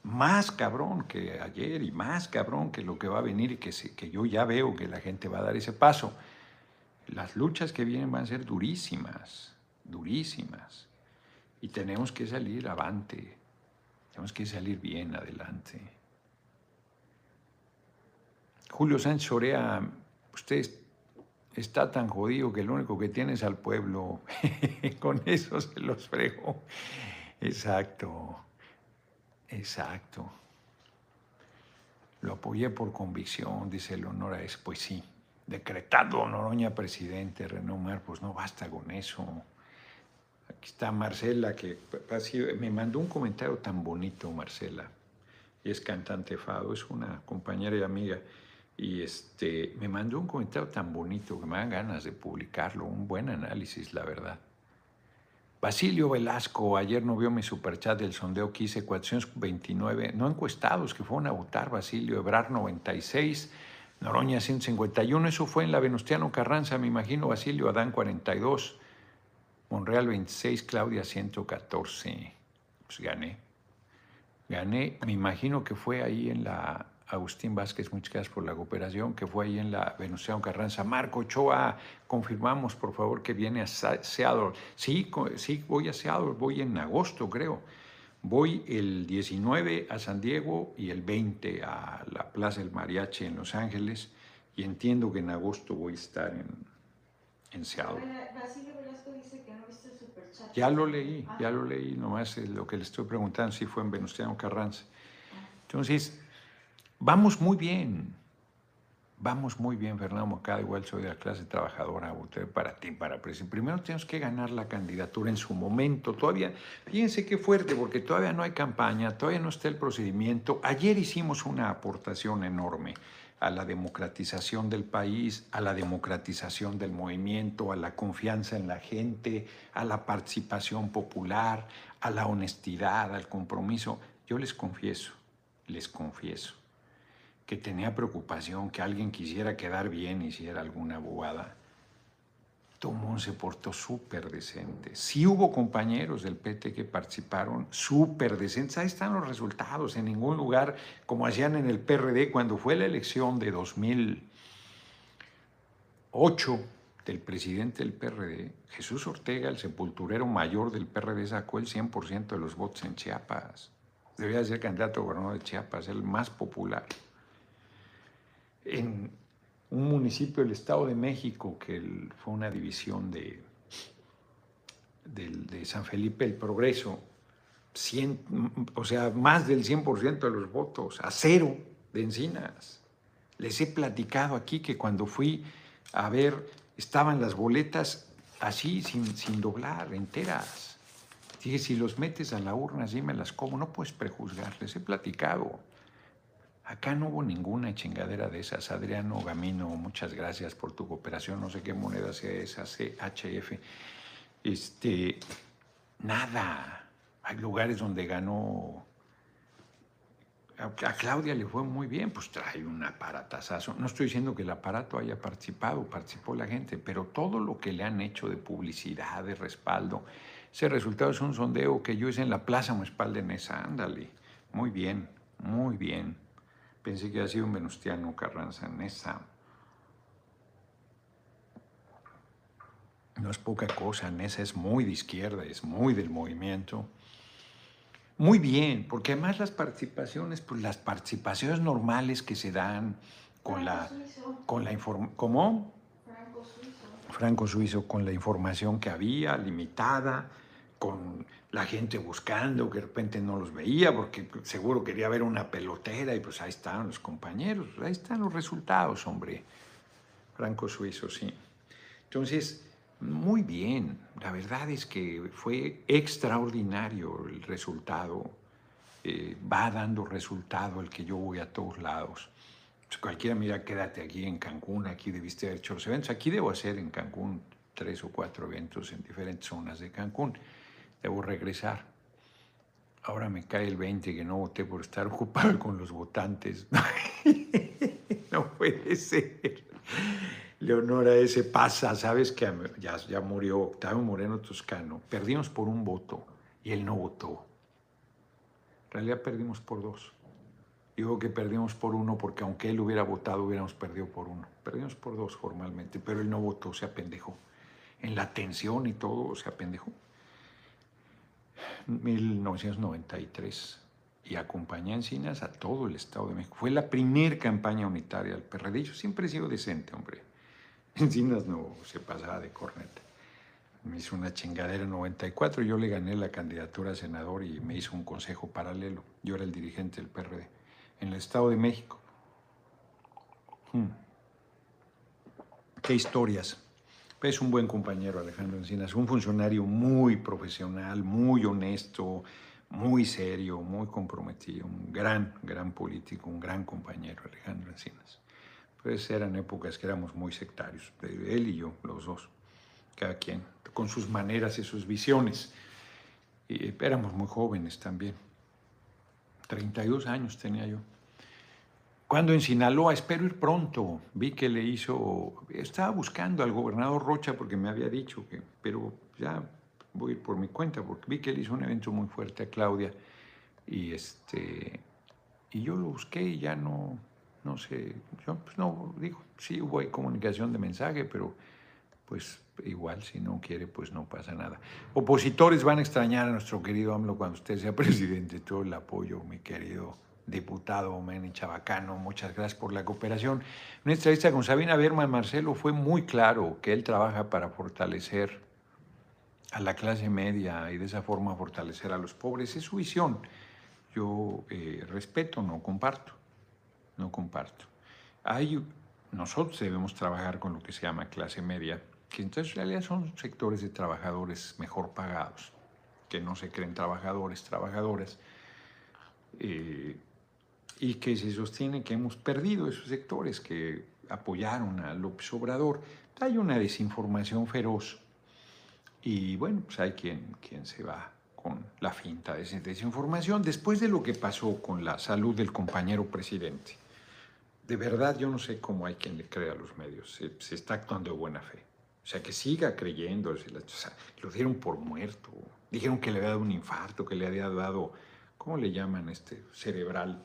más cabrón que ayer y más cabrón que lo que va a venir y que, que yo ya veo que la gente va a dar ese paso. Las luchas que vienen van a ser durísimas, durísimas. Y tenemos que salir avante, tenemos que salir bien adelante. Julio Sánchez Orea, ustedes está tan jodido que lo único que tiene es al pueblo. Con eso se los frego. Exacto, exacto. Lo apoyé por convicción, dice Leonora Es. Pues sí, decretado Noroña presidente, Renomar, pues no basta con eso. Aquí está Marcela, que me mandó un comentario tan bonito, Marcela. Es cantante fado, es una compañera y amiga. Y este, me mandó un comentario tan bonito que me dan ganas de publicarlo, un buen análisis, la verdad. Basilio Velasco, ayer no vio mi superchat del sondeo que hice, 429, no encuestados que fueron a votar, Basilio Ebrar 96, Noroña 151, eso fue en la Venustiano Carranza, me imagino, Basilio Adán 42, Monreal 26, Claudia 114, pues gané. Gané, me imagino que fue ahí en la Agustín Vázquez, muchas gracias por la cooperación, que fue ahí en la Venustiano Carranza. Marco Ochoa, confirmamos por favor que viene a Seattle. Sí, sí, voy a Seattle, voy en agosto creo. Voy el 19 a San Diego y el 20 a la Plaza del Mariachi en Los Ángeles y entiendo que en agosto voy a estar en, en Seattle. Ya lo leí, ya lo leí, nomás lo que le estoy preguntando si fue en Venustiano Carranza. Entonces, Vamos muy bien. Vamos muy bien, Fernando Mocada, igual soy de la clase trabajadora, para ti, para presidente. Primero tenemos que ganar la candidatura en su momento. Todavía, fíjense qué fuerte, porque todavía no hay campaña, todavía no está el procedimiento. Ayer hicimos una aportación enorme a la democratización del país, a la democratización del movimiento, a la confianza en la gente, a la participación popular, a la honestidad, al compromiso. Yo les confieso, les confieso que tenía preocupación que alguien quisiera quedar bien hiciera alguna bobada. Tomón se portó súper decente. Sí hubo compañeros del PT que participaron súper decentes. Ahí están los resultados. En ningún lugar, como hacían en el PRD, cuando fue la elección de 2008 del presidente del PRD, Jesús Ortega, el sepulturero mayor del PRD, sacó el 100% de los votos en Chiapas. Debía ser candidato a gobernador de Chiapas, el más popular en un municipio del Estado de México, que fue una división de, de, San Felipe el Progreso, o sea, más del 100% de los votos, a cero, de Encinas. Les he platicado aquí que cuando fui a ver, estaban las boletas así, sin, sin doblar, enteras. Dije, si los metes a la urna, así me las como, no puedes prejuzgar, les he platicado. Acá no hubo ninguna chingadera de esas. Adriano Gamino, muchas gracias por tu cooperación. No sé qué moneda sea esa, CHF. Este, nada. Hay lugares donde ganó. A Claudia le fue muy bien, pues trae un aparatazazo. No estoy diciendo que el aparato haya participado, participó la gente, pero todo lo que le han hecho de publicidad, de respaldo, ese resultado es un sondeo que yo hice en la Plaza Municipal de Nesa. Ándale, muy bien, muy bien. Pensé que había sido un venustiano Carranza en esa. No es poca cosa, Nesa es muy de izquierda, es muy del movimiento. Muy bien, porque además las participaciones, pues las participaciones normales que se dan con la, con la información. ¿Cómo? Franco Suizo. Franco Suizo, con la información que había, limitada, con la gente buscando, que de repente no los veía, porque seguro quería ver una pelotera y pues ahí estaban los compañeros, ahí están los resultados, hombre. Franco Suizo, sí. Entonces, muy bien, la verdad es que fue extraordinario el resultado, eh, va dando resultado el que yo voy a todos lados. Pues cualquiera mira, quédate aquí en Cancún, aquí debiste haber hecho los eventos, aquí debo hacer en Cancún tres o cuatro eventos en diferentes zonas de Cancún debo regresar. Ahora me cae el 20 que no voté por estar ocupado con los votantes. no puede ser. Leonora ese pasa, sabes que ya, ya murió Octavio Moreno Toscano. Perdimos por un voto y él no votó. En realidad perdimos por dos. Digo que perdimos por uno porque aunque él hubiera votado, hubiéramos perdido por uno. Perdimos por dos formalmente, pero él no votó, se apendejó. En la tensión y todo, se apendejó. 1993 y acompañé a Encinas a todo el Estado de México. Fue la primera campaña unitaria del PRD. Yo siempre he sido decente, hombre. Encinas no se pasaba de corneta. Me hizo una chingadera en 94. Yo le gané la candidatura a senador y me hizo un consejo paralelo. Yo era el dirigente del PRD en el Estado de México. Hmm. Qué historias. Es un buen compañero Alejandro Encinas, un funcionario muy profesional, muy honesto, muy serio, muy comprometido, un gran, gran político, un gran compañero Alejandro Encinas. Pues eran épocas que éramos muy sectarios, él y yo, los dos, cada quien, con sus maneras y sus visiones. Y éramos muy jóvenes también. 32 años tenía yo. Cuando en Sinaloa, espero ir pronto, vi que le hizo, estaba buscando al gobernador Rocha porque me había dicho que, pero ya voy a ir por mi cuenta porque vi que le hizo un evento muy fuerte a Claudia y este, y yo lo busqué y ya no, no sé, yo pues no, digo, sí hubo comunicación de mensaje, pero pues igual si no quiere, pues no pasa nada. Opositores van a extrañar a nuestro querido AMLO cuando usted sea presidente, todo el apoyo, mi querido diputado Meni Chabacano, muchas gracias por la cooperación. Una entrevista con Sabina Berman Marcelo fue muy claro que él trabaja para fortalecer a la clase media y de esa forma fortalecer a los pobres. Es su visión. Yo eh, respeto, no comparto, no comparto. Hay, nosotros debemos trabajar con lo que se llama clase media, que entonces en realidad son sectores de trabajadores mejor pagados, que no se creen trabajadores, trabajadoras. Eh, y que se sostiene que hemos perdido esos sectores que apoyaron a López Obrador. Hay una desinformación feroz y bueno, pues hay quien, quien se va con la finta de esa desinformación después de lo que pasó con la salud del compañero presidente. De verdad, yo no sé cómo hay quien le cree a los medios. Se, está actuando de buena fe. O sea, que siga creyendo. O sea, lo dieron por muerto. Dijeron que le había dado un infarto, que le había dado, ¿cómo le llaman este? Cerebral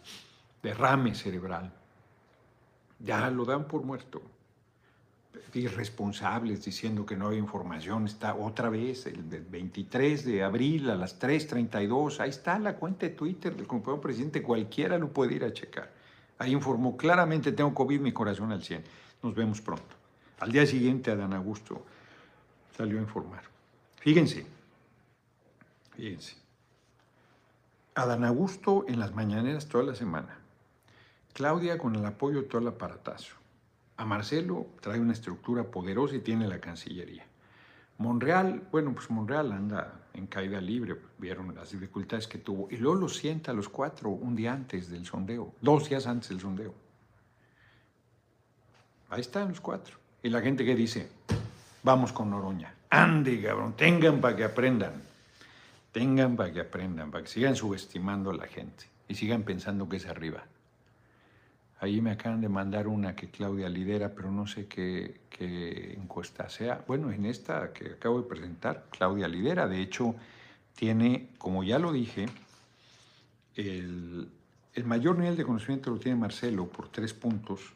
derrame cerebral. Ya lo dan por muerto. Irresponsables diciendo que no hay información. Está otra vez, el 23 de abril a las 3.32. Ahí está la cuenta de Twitter del compañero presidente. Cualquiera lo puede ir a checar. Ahí informó claramente, tengo COVID, mi corazón al 100. Nos vemos pronto. Al día siguiente, Adán Augusto salió a informar. Fíjense, fíjense. Adán Augusto en las mañaneras toda la semana Claudia con el apoyo de todo el aparatazo. A Marcelo trae una estructura poderosa y tiene la Cancillería. Monreal, bueno, pues Monreal anda en caída libre, vieron las dificultades que tuvo. Y luego lo sienta a los cuatro un día antes del sondeo, dos días antes del sondeo. Ahí están los cuatro. Y la gente que dice, vamos con Noroña. Ande, cabrón, tengan para que aprendan. Tengan para que aprendan, para que sigan subestimando a la gente y sigan pensando que es arriba. Ahí me acaban de mandar una que Claudia lidera, pero no sé qué, encuesta sea. Bueno, en esta que acabo de presentar, Claudia lidera. De hecho, tiene, como ya lo dije, el, mayor nivel de conocimiento lo tiene Marcelo por tres puntos,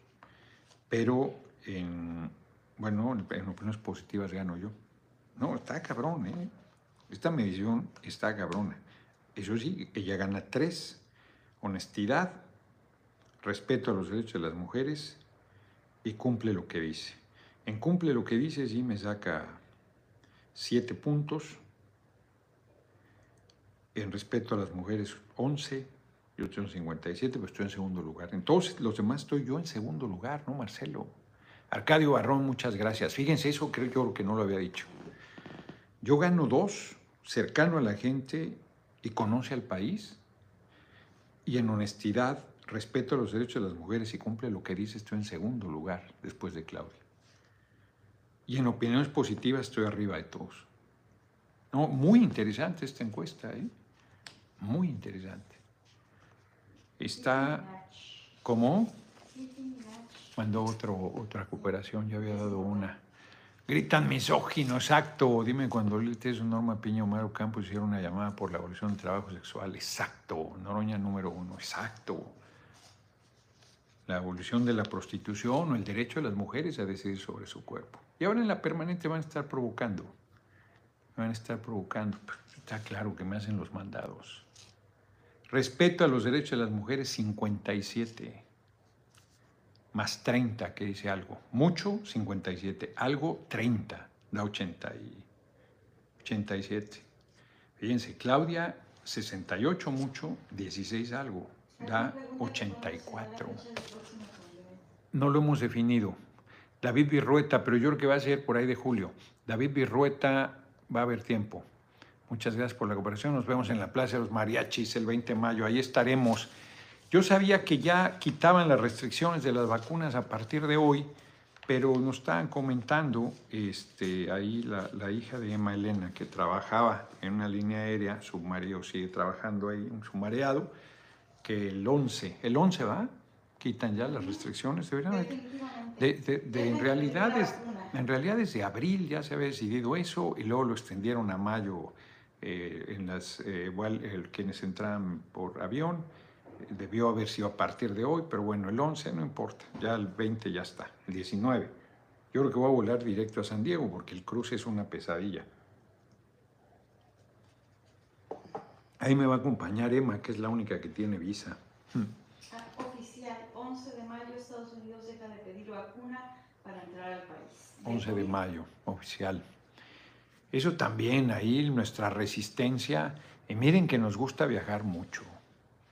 pero en, bueno, en opiniones positivas gano yo. No, está cabrón, ¿eh? Esta medición está cabrona. Eso sí, ella gana tres. Honestidad, respeto a los derechos de las mujeres y cumple lo que dice. En cumple lo que dice, sí me saca siete puntos. En respeto a las mujeres, 11. Yo tengo 57, pero estoy en segundo lugar. Entonces, los demás estoy yo en segundo lugar, ¿no, Marcelo? Arcadio Barrón, muchas gracias. Fíjense, eso creo yo que no lo había dicho. Yo gano dos, cercano a la gente y conoce al país. Y en honestidad respeto a los derechos de las mujeres y cumple lo que dice, estoy en segundo lugar después de Claudia. Y en opiniones positivas estoy arriba de todos. No, muy interesante esta encuesta, ¿eh? Muy interesante. Está, ¿cómo? Mandó otro, otra cooperación, ya había dado una. Gritan misógino, exacto. Dime cuando es Norma Piña Omar Campos hicieron una llamada por la abolición del trabajo sexual. Exacto. Noroña número uno, exacto la abolición de la prostitución o el derecho de las mujeres a decidir sobre su cuerpo. Y ahora en la permanente van a estar provocando, van a estar provocando. Está claro que me hacen los mandados. Respeto a los derechos de las mujeres, 57. Más 30, que dice algo. Mucho, 57. Algo, 30. Da 80 y 87. Fíjense, Claudia, 68 mucho, 16 algo da 84. No lo hemos definido. David Virrueta, pero yo creo que va a ser por ahí de julio. David Virrueta, va a haber tiempo. Muchas gracias por la cooperación. Nos vemos en la Plaza de los Mariachis el 20 de mayo. Ahí estaremos. Yo sabía que ya quitaban las restricciones de las vacunas a partir de hoy, pero nos estaban comentando este, ahí la, la hija de Emma Elena, que trabajaba en una línea aérea, su marido sigue trabajando ahí, un sumariado que el 11, el 11 va, quitan ya las restricciones, deberían de, de, en, realidad es, en realidad desde abril ya se había decidido eso y luego lo extendieron a mayo eh, en las, eh, igual quienes entran por avión, debió haber sido a partir de hoy, pero bueno, el 11 no importa, ya el 20 ya está, el 19. Yo creo que voy a volar directo a San Diego porque el cruce es una pesadilla. Ahí me va a acompañar Emma, que es la única que tiene visa. Hmm. Oficial, 11 de mayo Estados Unidos deja de pedir vacuna para entrar al país. 11 de mayo, oficial. Eso también, ahí nuestra resistencia. Y miren que nos gusta viajar mucho.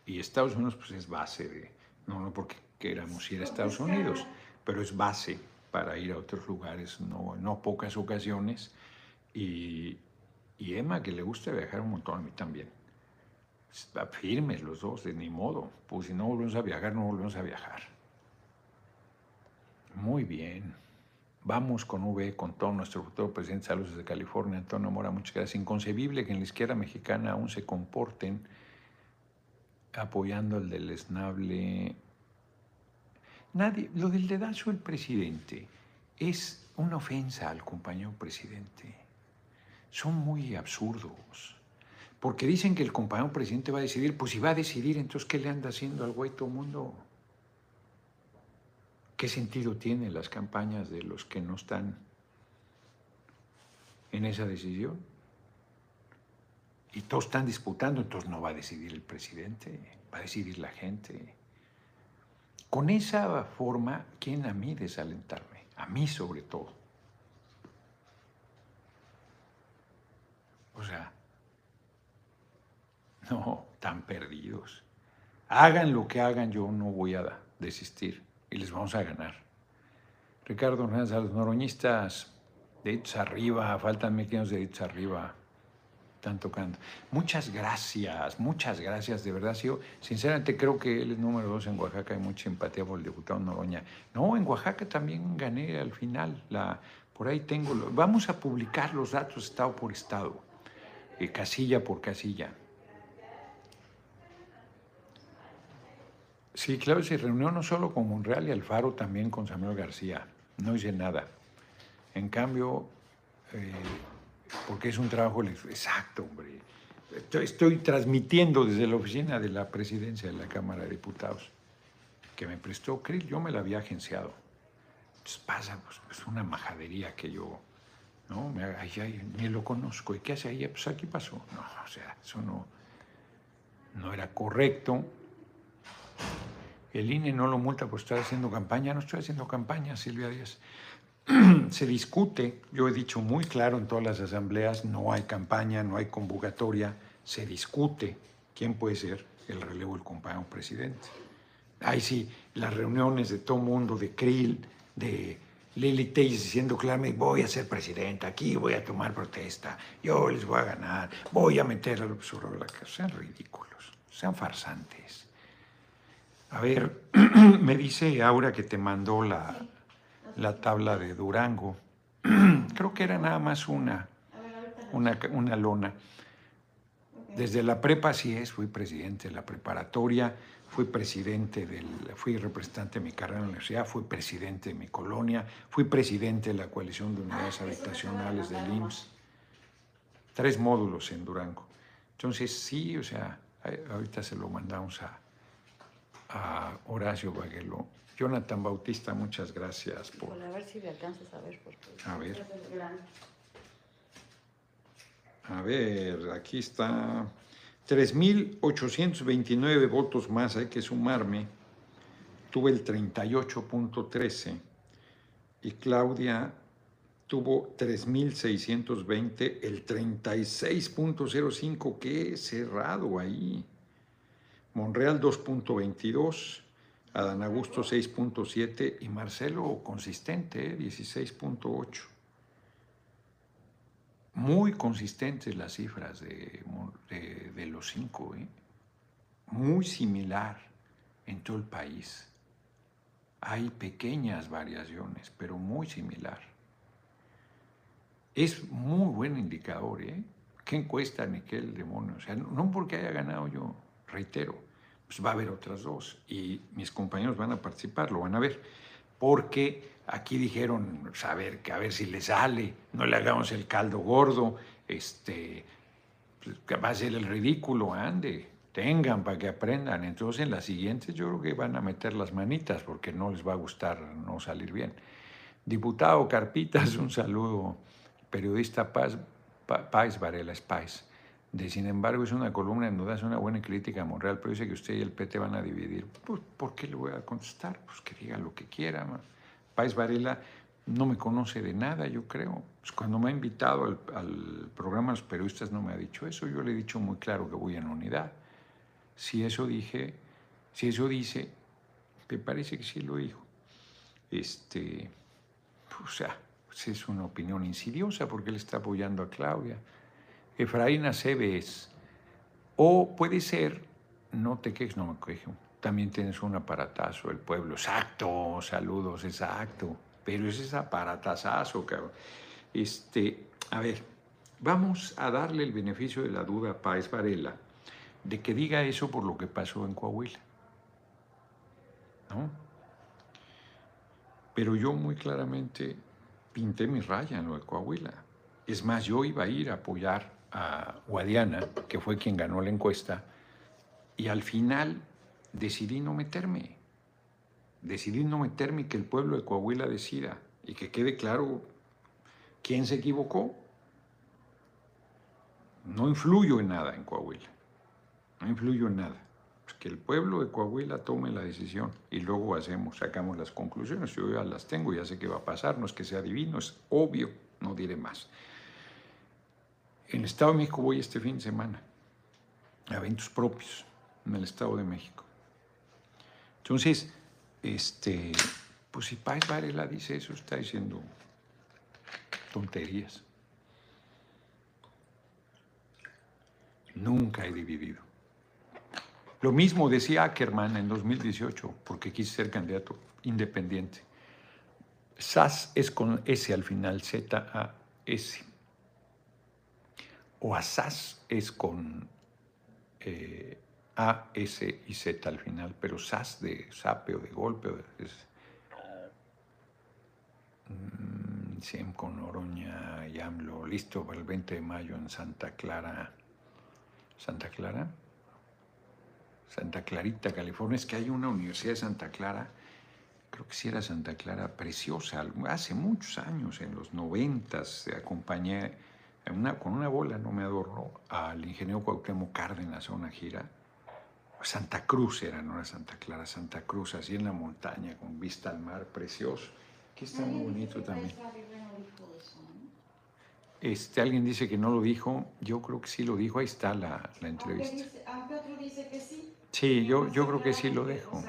Y Estados Unidos pues es base de, no, no porque queramos ir a Estados Unidos, pero es base para ir a otros lugares, no, no pocas ocasiones. Y, y Emma, que le gusta viajar un montón, a mí también firmes los dos, de ni modo. Pues si no volvemos a viajar, no volvemos a viajar. Muy bien. Vamos con V, con todo nuestro futuro presidente. Saludos desde California, Antonio Mora, muchas gracias. Inconcebible que en la izquierda mexicana aún se comporten apoyando el esnable. Nadie, lo del dedazo del presidente es una ofensa al compañero presidente. Son muy absurdos. Porque dicen que el compañero presidente va a decidir, pues si va a decidir, entonces ¿qué le anda haciendo al güey todo mundo? ¿Qué sentido tienen las campañas de los que no están en esa decisión? Y todos están disputando, entonces no va a decidir el presidente, va a decidir la gente. Con esa forma, ¿quién a mí desalentarme? A mí sobre todo. O sea, no, tan perdidos. Hagan lo que hagan, yo no voy a desistir y les vamos a ganar. Ricardo Hernández, a los noroñistas, deditos arriba, faltan pequeños deditos arriba, están tocando. Muchas gracias, muchas gracias, de verdad. Yo sinceramente creo que él es número dos en Oaxaca, hay mucha empatía por el diputado Noroña. No, en Oaxaca también gané al final, la, por ahí tengo, vamos a publicar los datos estado por estado, eh, casilla por casilla. Sí, claro, se reunió no solo con Monreal y Alfaro, también con Samuel García. No hice nada. En cambio, eh, porque es un trabajo exacto, hombre. Estoy, transmitiendo desde la oficina de la presidencia de la Cámara de Diputados, que me prestó Krill, yo me la había agenciado. Entonces pasa, pues, es una majadería que yo, ¿no? Me, ni lo conozco. ¿Y qué hace ahí? Pues aquí pasó. No, o sea, eso no, no era correcto. El INE no lo multa por estar haciendo campaña. No estoy haciendo campaña, Silvia Díaz. Se discute, yo he dicho muy claro en todas las asambleas, no hay campaña, no hay convocatoria, se discute quién puede ser el relevo del compañero presidente. Ahí sí, las reuniones de todo mundo, de Krill, de Lili Teis diciendo claramente, voy a ser presidenta, aquí voy a tomar protesta, yo les voy a ganar, voy a meter al observador de la casa. Sean ridículos, sean farsantes. A ver, me dice Aura que te mandó la, la tabla de Durango. Creo que era nada más una, una, una lona. Desde la prepa sí es, fui presidente de la preparatoria, fui presidente del, fui representante de mi carrera en la universidad, fui presidente de mi colonia, fui presidente de la coalición de unidades habitacionales del IMSS. Tres módulos en Durango. Entonces sí, o sea, ahorita se lo mandamos a, a Horacio Baguelo. Jonathan Bautista, muchas gracias. Por... a ver si le alcanzas a ver. A ver. A ver, aquí está. 3.829 votos más, hay que sumarme. Tuve el 38.13 y Claudia tuvo 3.620, el 36.05, qué cerrado ahí. Monreal 2.22, Adán Augusto 6.7 y Marcelo consistente, 16.8. ¿eh? Muy consistentes las cifras de, los cinco, ¿eh? muy similar en todo el país. Hay pequeñas variaciones, pero muy similar. Es muy buen indicador, ¿eh? ¿Qué encuesta ni qué el demonio? No porque haya ganado yo, reitero, pues va a haber otras dos y mis compañeros van a participar, lo van a ver, porque aquí dijeron, pues, a ver, que a ver si le sale, no le hagamos el caldo gordo, este, pues, va a ser el ridículo, ande, tengan para que aprendan. Entonces en las siguientes yo creo que van a meter las manitas porque no les va a gustar no salir bien. Diputado Carpitas, un saludo. Periodista Paz, Paz Varela Paz de sin embargo es una columna en duda, es una buena crítica a Monreal, pero dice que usted y el PT van a dividir. Pues, ¿por qué le voy a contestar? Pues que diga lo que quiera. País Varela no me conoce de nada, yo creo. Pues cuando me ha invitado al, programa los periodistas no me ha dicho eso. Yo le he dicho muy claro que voy en unidad. Si eso dije, si eso dice, me parece que sí lo dijo. Este, o sea, pues es una opinión insidiosa porque él está apoyando a Claudia. Efraín Aceves. O puede ser, no te quejes, no me quejo, también tienes un aparatazo, el pueblo, exacto, saludos, exacto, pero ese es aparatazazo, cabrón. Este, a ver, vamos a darle el beneficio de la duda a Páez Varela de que diga eso por lo que pasó en Coahuila. ¿No? Pero yo muy claramente pinté mi raya en lo de Coahuila. Es más, yo iba a ir a apoyar a Guadiana, que fue quien ganó la encuesta, y al final decidí no meterme. Decidí no meterme y que el pueblo de Coahuila decida y que quede claro quién se equivocó. No influyo en nada en Coahuila. No influyo en nada. Pues que el pueblo de Coahuila tome la decisión y luego hacemos, sacamos las conclusiones. Yo ya las tengo, ya sé qué va a pasar, no es que sea divino, es obvio, no diré más. En el Estado de México voy este fin de semana a eventos propios en el Estado de México. Entonces, este, pues si Paz Varela dice eso, está diciendo tonterías. Nunca he dividido. Lo mismo decía Ackerman en 2018, porque quise ser candidato independiente. SAS es con S al final, Z-A-S. O ASAS es con eh, A, S y Z al final, pero SAS de sape o de golpe. Es, mm, con Oroña y AMLO, listo para el 20 de mayo en Santa Clara. ¿Santa Clara? Santa Clarita, California. Es que hay una universidad de Santa Clara creo que sí era Santa Clara, preciosa, hace muchos años, en los noventas, acompañé una, con una bola, no me adorno, al ingeniero Cuauhtémoc Cárdenas a una gira. Santa Cruz era, no era Santa Clara, Santa Cruz, así en la montaña, con vista al mar, precioso. Aquí está muy bonito también. Este, alguien dice que no lo dijo, yo creo que sí lo dijo, ahí está la, la entrevista. Aunque, otro dice que sí. Sí, yo, yo creo que sí lo dejo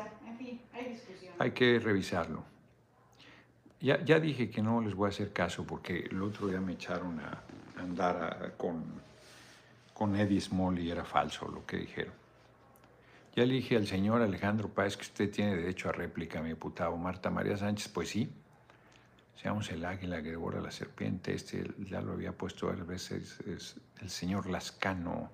hay que revisarlo. Ya, ya, dije que no les voy a hacer caso porque el otro día me echaron a andar con, con Eddie Small y era falso lo que dijeron. Ya le dije al señor Alejandro Páez que usted tiene derecho a réplica, mi diputado Marta María Sánchez, pues sí. Seamos el águila que devora la serpiente, este ya lo había puesto varias veces, es el señor Lascano.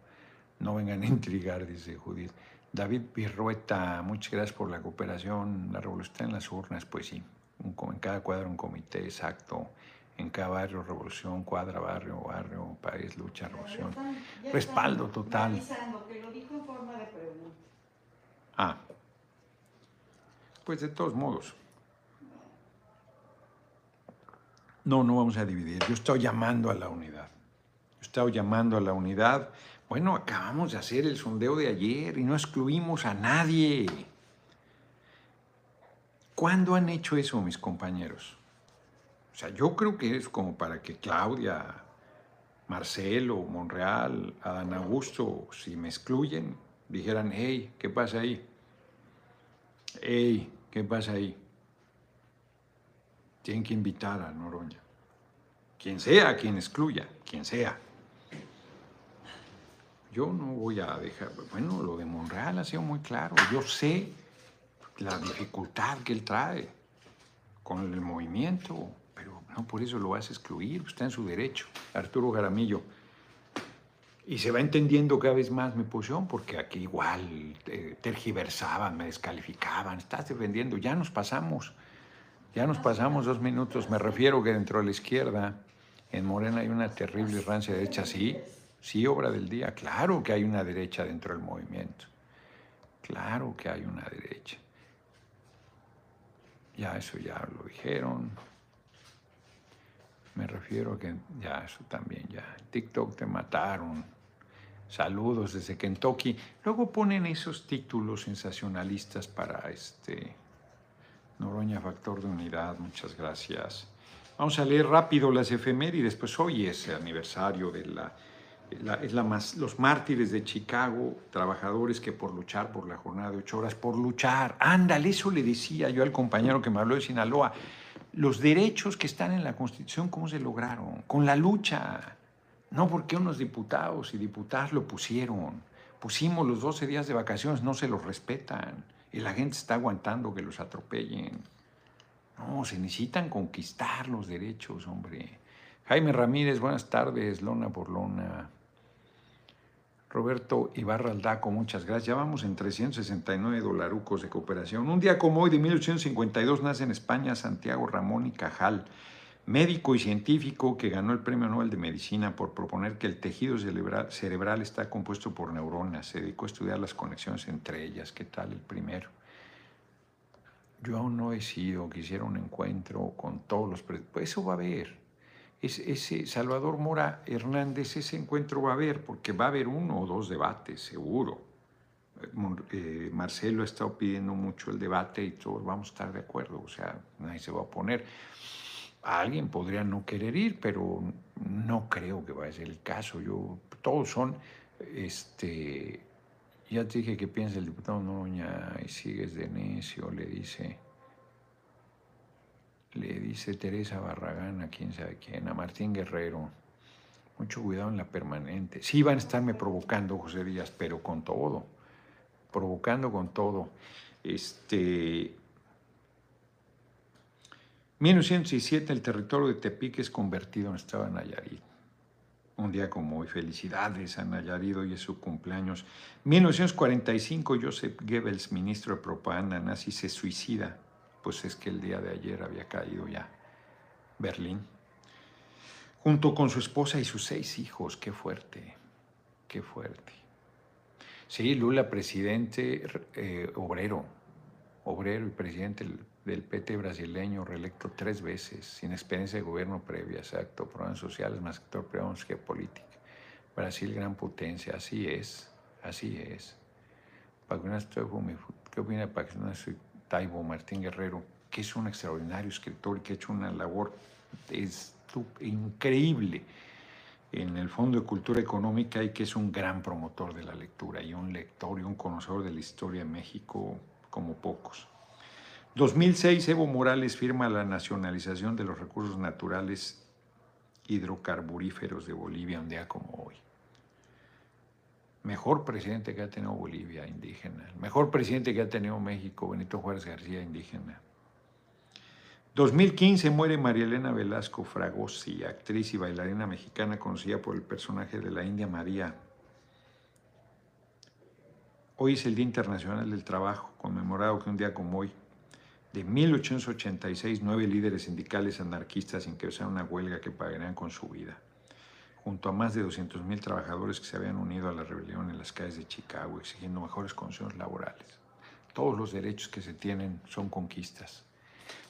No vengan a intrigar, dice Judith. David Virrueta, muchas gracias por la cooperación. La revolución en las urnas, pues sí. en cada cuadro un comité exacto. En cada barrio, revolución, cuadra, barrio, barrio, país, lucha, revolución. Respaldo total. Que lo dijo en forma de pregunta. Ah. Pues de todos modos. No, no vamos a dividir. Yo estoy llamando a la unidad. Yo estoy llamando a la unidad bueno, acabamos de hacer el sondeo de ayer y no excluimos a nadie. ¿Cuándo han hecho eso mis compañeros? O sea, yo creo que es como para que Claudia, Marcelo, Monreal, Adán Augusto, si me excluyen, dijeran, hey, ¿qué pasa ahí? Hey, ¿qué pasa ahí? Tienen que invitar a Noroña. Quien sea, quien excluya, quien sea. Yo no voy a dejar, bueno, lo de Monreal ha sido muy claro. Yo sé la dificultad que él trae con el movimiento, no por eso lo vas a excluir, está en su derecho. Arturo Jaramillo. Y se va entendiendo cada vez más mi posición, porque aquí igual eh, tergiversaban, me descalificaban, estás defendiendo, ya nos pasamos, ya nos pasamos dos minutos, me refiero que dentro de la izquierda, en Morena hay una terrible rancia derecha, sí, Sí, obra del día. Claro que hay una derecha dentro del movimiento. Claro que hay una derecha. Ya eso ya lo dijeron. Me refiero a que ya eso también, ya. TikTok te mataron. Saludos desde Kentucky. Luego ponen esos títulos sensacionalistas para este Noroña Factor de Unidad. Muchas gracias. Vamos a leer rápido las efemérides, pues hoy es el aniversario de la es la más, los mártires de Chicago, trabajadores que por luchar por la jornada de ocho horas, por luchar, ándale, eso le decía yo al compañero que me habló de Sinaloa, los derechos que están en la Constitución, ¿cómo se lograron? Con la lucha, no porque unos diputados y diputadas lo pusieron, pusimos los 12 días de vacaciones, no se los respetan, y la gente está aguantando que los atropellen. No, se necesitan conquistar los derechos, hombre. Jaime Ramírez, buenas tardes, lona por lona. Roberto Ibarra Aldaco, muchas gracias. Ya vamos en 369 dolarucos de cooperación. Un día como hoy, de 1852, nace en España Santiago Ramón y Cajal, médico y científico que ganó el Premio Nobel de Medicina por proponer que el tejido cerebral, está compuesto por neuronas. Se dedicó a estudiar las conexiones entre ellas. ¿Qué tal el primero? Yo aún no he sido, quisiera un encuentro con todos los... Pues eso va a haber ese Salvador Mora Hernández, ese encuentro va a haber, porque va a haber uno o dos debates, seguro. Eh, Marcelo ha estado pidiendo mucho el debate y todos vamos a estar de acuerdo, o sea, nadie se va a oponer. Alguien podría no querer ir, pero no creo que vaya a ser el caso. Yo, todos son, este, ya te dije que piensa el diputado Noña y sigues de necio, le dice. Le dice Teresa Barragán a quién sabe quién, a Martín Guerrero. Mucho cuidado en la permanente. Sí van a estarme provocando, José Díaz, pero con todo. Provocando con todo. Este. 1917 el territorio de Tepic es convertido en estado de Nayarit. Un día como hoy, felicidades a Nayarit, hoy es su cumpleaños. 1945 Joseph Goebbels, ministro de propaganda nazi, se suicida. Pues es que el día de ayer había caído ya Berlín junto con su esposa y sus seis hijos. Qué fuerte, qué fuerte. Sí, Lula, presidente eh, obrero, obrero y presidente del PT brasileño, reelecto tres veces, sin experiencia de gobierno previa, exacto, programas sociales, más sector privado, que política. Brasil, gran potencia, así es, así es. ¿Qué opina de Taibo Martín Guerrero? Que es un extraordinario escritor y que ha hecho una labor increíble en el Fondo de Cultura Económica y que es un gran promotor de la lectura y un lector y un conocedor de la historia de México como pocos. 2006, Evo Morales firma la nacionalización de los recursos naturales hidrocarburíferos de Bolivia un día como hoy. Mejor presidente que ha tenido Bolivia, indígena. mejor presidente que ha tenido México, Benito Juárez García, indígena. 2015 muere María Elena Velasco Fragosi, actriz y bailarina mexicana conocida por el personaje de la India María. Hoy es el Día Internacional del Trabajo, conmemorado que un día como hoy, de 1886, nueve líderes sindicales anarquistas ingresaron una huelga que pagarían con su vida, junto a más de 200.000 trabajadores que se habían unido a la rebelión en las calles de Chicago, exigiendo mejores condiciones laborales. Todos los derechos que se tienen son conquistas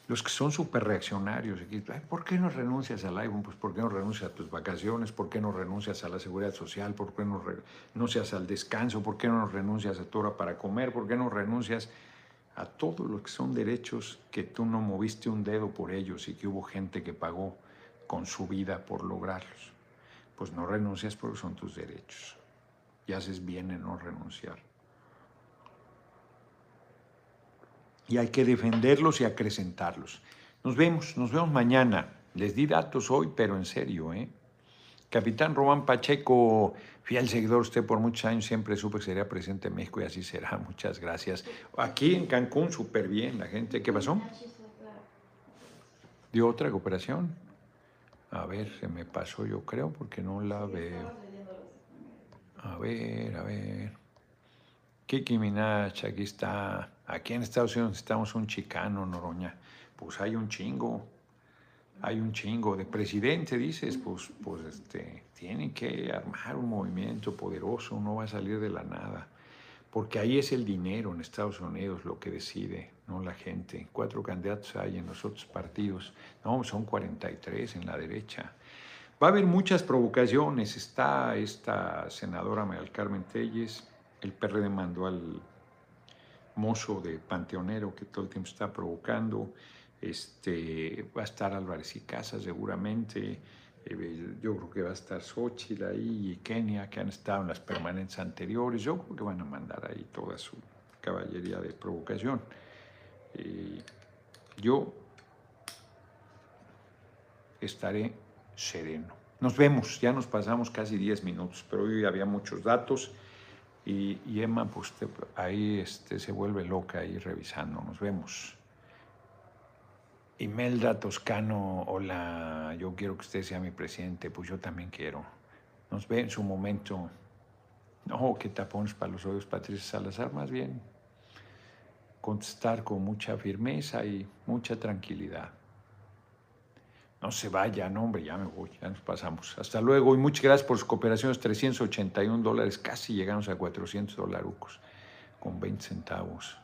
los que son súper reaccionarios, ¿por qué no renuncias al iPhone? Pues ¿por qué no renuncias a tus vacaciones? ¿Por qué no renuncias a la seguridad social? ¿Por qué no renuncias al descanso? ¿Por qué no renuncias a tu hora para comer? ¿Por qué no renuncias a todos los que son derechos que tú no moviste un dedo por ellos y que hubo gente que pagó con su vida por lograrlos? Pues no renuncias porque son tus derechos. Y haces bien en no renunciar. y hay que defenderlos y acrecentarlos. Nos vemos, nos vemos mañana. Les di datos hoy, pero en serio, ¿eh? Capitán Román Pacheco, fiel seguidor usted por muchos años, siempre supe que sería presidente de México y así será. Muchas gracias. Aquí en Cancún, súper bien la gente. ¿Qué pasó? ¿Dio otra cooperación? A ver, se me pasó yo creo porque no la veo. A ver, a ver. Kiki Minach, aquí está. Aquí en Estados Unidos necesitamos un chicano, Noroña. Pues hay un chingo, hay un chingo. De presidente, dices, pues, pues este, tienen que armar un movimiento poderoso, no va a salir de la nada. Porque ahí es el dinero en Estados Unidos lo que decide, no la gente. Cuatro candidatos hay en los otros partidos. No, son 43 en la derecha. Va a haber muchas provocaciones. Está esta senadora María Carmen Telles, el PRD mandó al mozo de Panteonero que todo el tiempo está provocando. Este, va a estar Álvarez y Casa seguramente. Eh, yo creo que va a estar Xochitl ahí y Kenia, que han estado en las permanentes anteriores. Yo creo que van a mandar ahí toda su caballería de provocación. Eh, yo estaré sereno. Nos vemos, ya nos pasamos casi 10 minutos, pero hoy había muchos datos. Y, Emma, pues ahí este, se vuelve loca ahí revisando. Nos vemos. Imelda Toscano, hola, yo quiero que usted sea mi presidente, pues yo también quiero. Nos ve en su momento. No, que tapones para los oídos, Patricia Salazar, más bien contestar con mucha firmeza y mucha tranquilidad. No se vaya, no, hombre, ya me voy, ya nos pasamos. Hasta luego y muchas gracias por sus cooperaciones. 381 dólares, casi llegamos a 400 dólares con 20 centavos.